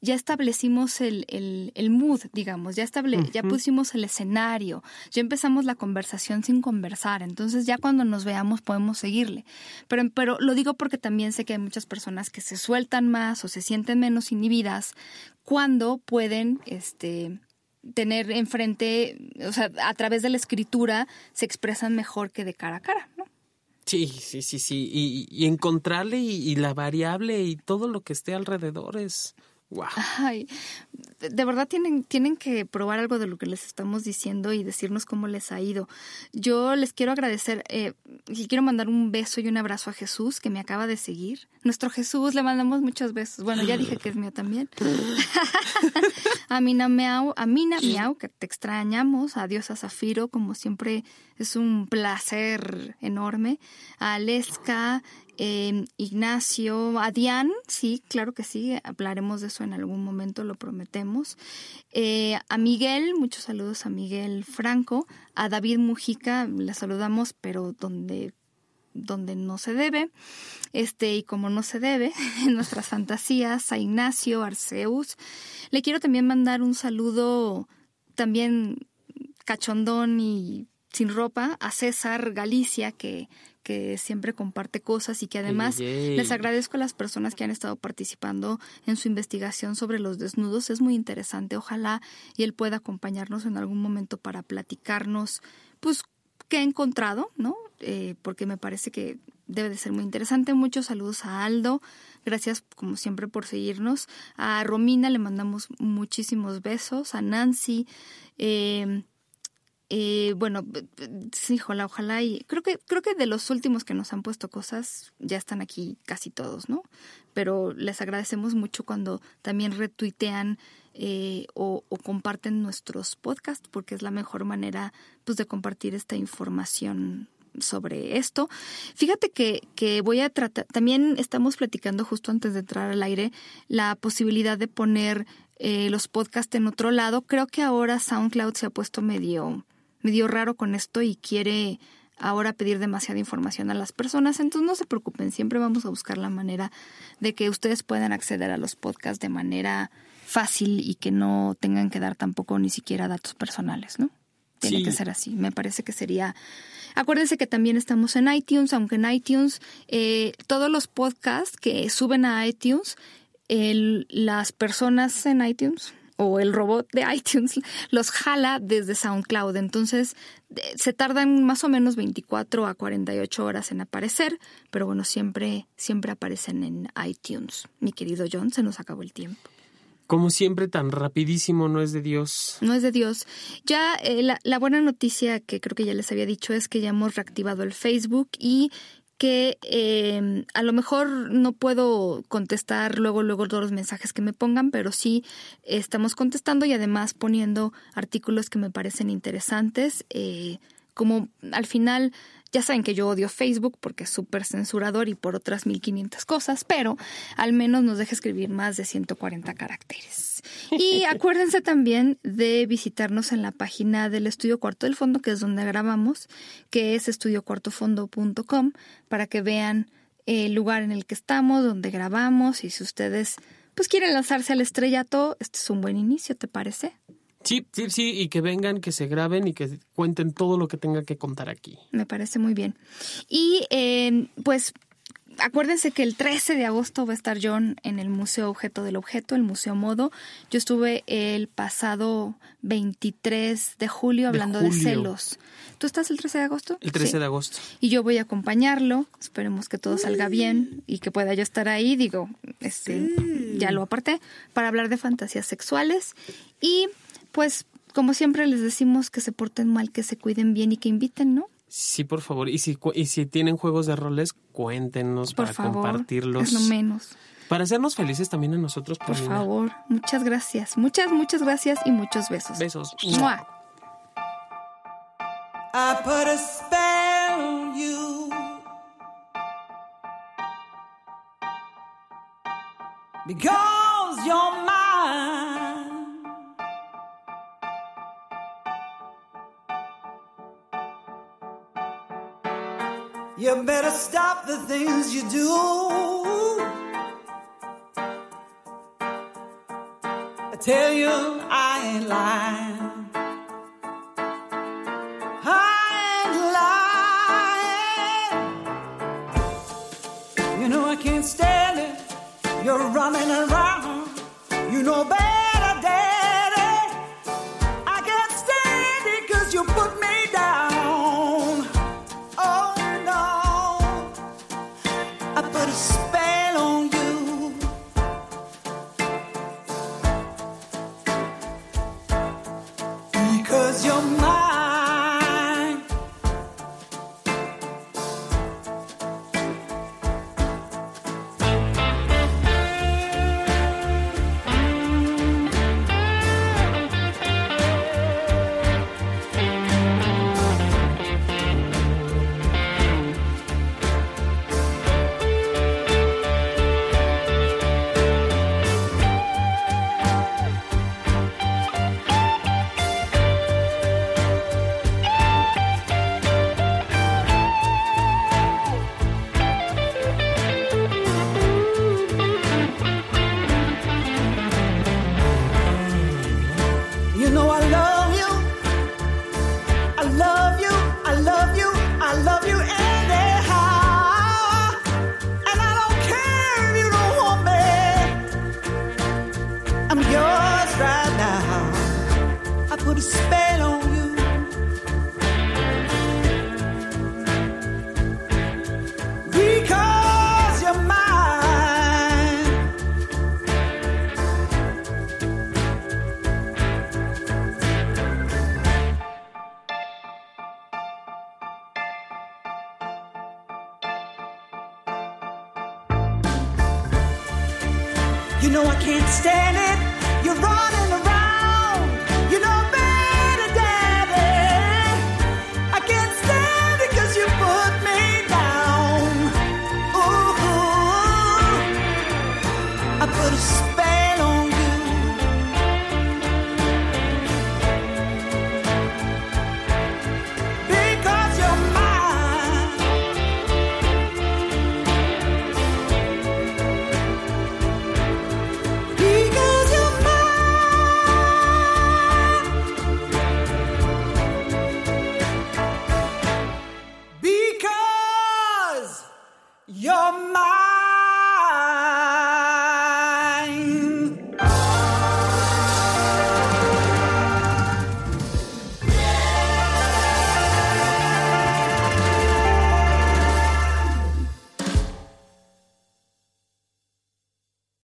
ya establecimos el, el, el mood, digamos, ya, estable, ya pusimos el escenario, ya empezamos la conversación sin conversar, entonces ya cuando nos veamos podemos seguirle. Pero, pero lo digo porque también sé que hay muchas personas que se sueltan más o se sienten menos inhibidas cuando pueden, este, tener enfrente, o sea, a través de la escritura se expresan mejor que de cara a cara, ¿no? Sí, sí, sí, sí. Y, encontrarle y, la variable y todo lo que esté alrededor es, Wow. Ay, de verdad tienen, tienen que probar algo de lo que les estamos diciendo y decirnos cómo les ha ido. Yo les quiero agradecer eh, y quiero mandar un beso y un abrazo a Jesús que me acaba de seguir. Nuestro Jesús, le mandamos muchos besos. Bueno, ya dije que es mío también. a Mina Miau, a Mina Miau, que te extrañamos. Adiós a Zafiro, como siempre es un placer enorme. A Aleska, eh, Ignacio, a Diane, sí, claro que sí, hablaremos de eso en algún momento, lo prometemos. Eh, a Miguel, muchos saludos a Miguel Franco, a David Mujica, le saludamos, pero donde donde no se debe, este, y como no se debe, en nuestras fantasías, a Ignacio, Arceus. Le quiero también mandar un saludo también cachondón y sin ropa a César Galicia, que que siempre comparte cosas y que además les agradezco a las personas que han estado participando en su investigación sobre los desnudos. Es muy interesante. Ojalá y él pueda acompañarnos en algún momento para platicarnos, pues, qué ha encontrado, ¿no? Eh, porque me parece que debe de ser muy interesante. Muchos saludos a Aldo. Gracias, como siempre, por seguirnos. A Romina le mandamos muchísimos besos. A Nancy. Eh, eh, bueno, sí, ojalá, ojalá y creo que creo que de los últimos que nos han puesto cosas ya están aquí casi todos, ¿no? Pero les agradecemos mucho cuando también retuitean eh, o, comparten nuestros podcasts porque es la mejor manera pues de compartir esta información sobre esto. Fíjate que, que voy a tratar, también estamos platicando justo antes de entrar al aire la posibilidad de poner eh, los podcasts en otro lado. Creo que ahora SoundCloud se ha puesto medio dio raro con esto y quiere ahora pedir demasiada información a las personas, entonces no se preocupen, siempre vamos a buscar la manera de que ustedes puedan acceder a los podcasts de manera fácil y que no tengan que dar tampoco ni siquiera datos personales, ¿no? Tiene que ser así. Me parece que sería. Acuérdense que también estamos en iTunes, aunque en iTunes eh, todos los podcasts que suben a iTunes, las personas en iTunes, o el robot de iTunes los jala desde SoundCloud. Entonces se tardan más o menos 24 a 48 horas en aparecer, pero bueno, siempre, siempre aparecen en iTunes. Mi querido John, se nos acabó el tiempo. Como siempre, tan rapidísimo, no es de Dios. No es de Dios. Ya eh, la, la, buena noticia que creo que ya les había dicho es que ya hemos reactivado el Facebook y que eh, a lo mejor no puedo contestar luego, luego todos los mensajes que me pongan, pero sí estamos contestando y además poniendo artículos que me parecen interesantes. Eh, como al final ya saben que yo odio Facebook porque es súper censurador y por otras 1500 cosas, pero al menos nos deja escribir más de 140 caracteres. Y acuérdense también de visitarnos en la página del Estudio Cuarto del Fondo, que es donde grabamos, que es estudiocuartofondo.com, para que vean el lugar en el que estamos, donde grabamos y si ustedes pues quieren lanzarse al estrellato, este es un buen inicio, ¿te parece? Sí, sí, sí, y que vengan, que se graben y que cuenten todo lo que tenga que contar aquí. Me parece muy bien. Y eh, pues acuérdense que el 13 de agosto va a estar John en el Museo Objeto del Objeto, el Museo Modo. Yo estuve el pasado 23 de julio hablando de, celos. ¿Tú estás el 13 de agosto? El 13 de agosto. Y yo voy a acompañarlo. Esperemos que todo salga bien y que pueda yo estar ahí. Digo, este, ya lo aparté para hablar de fantasías sexuales y pues como siempre les decimos que se porten mal, que se cuiden bien y que inviten, ¿no? Sí, por favor. Y si, y si tienen juegos de roles, cuéntenos para compartirlos. Es lo menos. Para hacernos felices también a nosotros. Por favor. Muchas gracias. Muchas, muchas gracias y muchos besos. Besos. ¡Mua! I put a spell on you. Because you're You better stop the things you do. I tell you, I ain't lying. I ain't lying. You know, I can't stand it. You're running around. You know, better.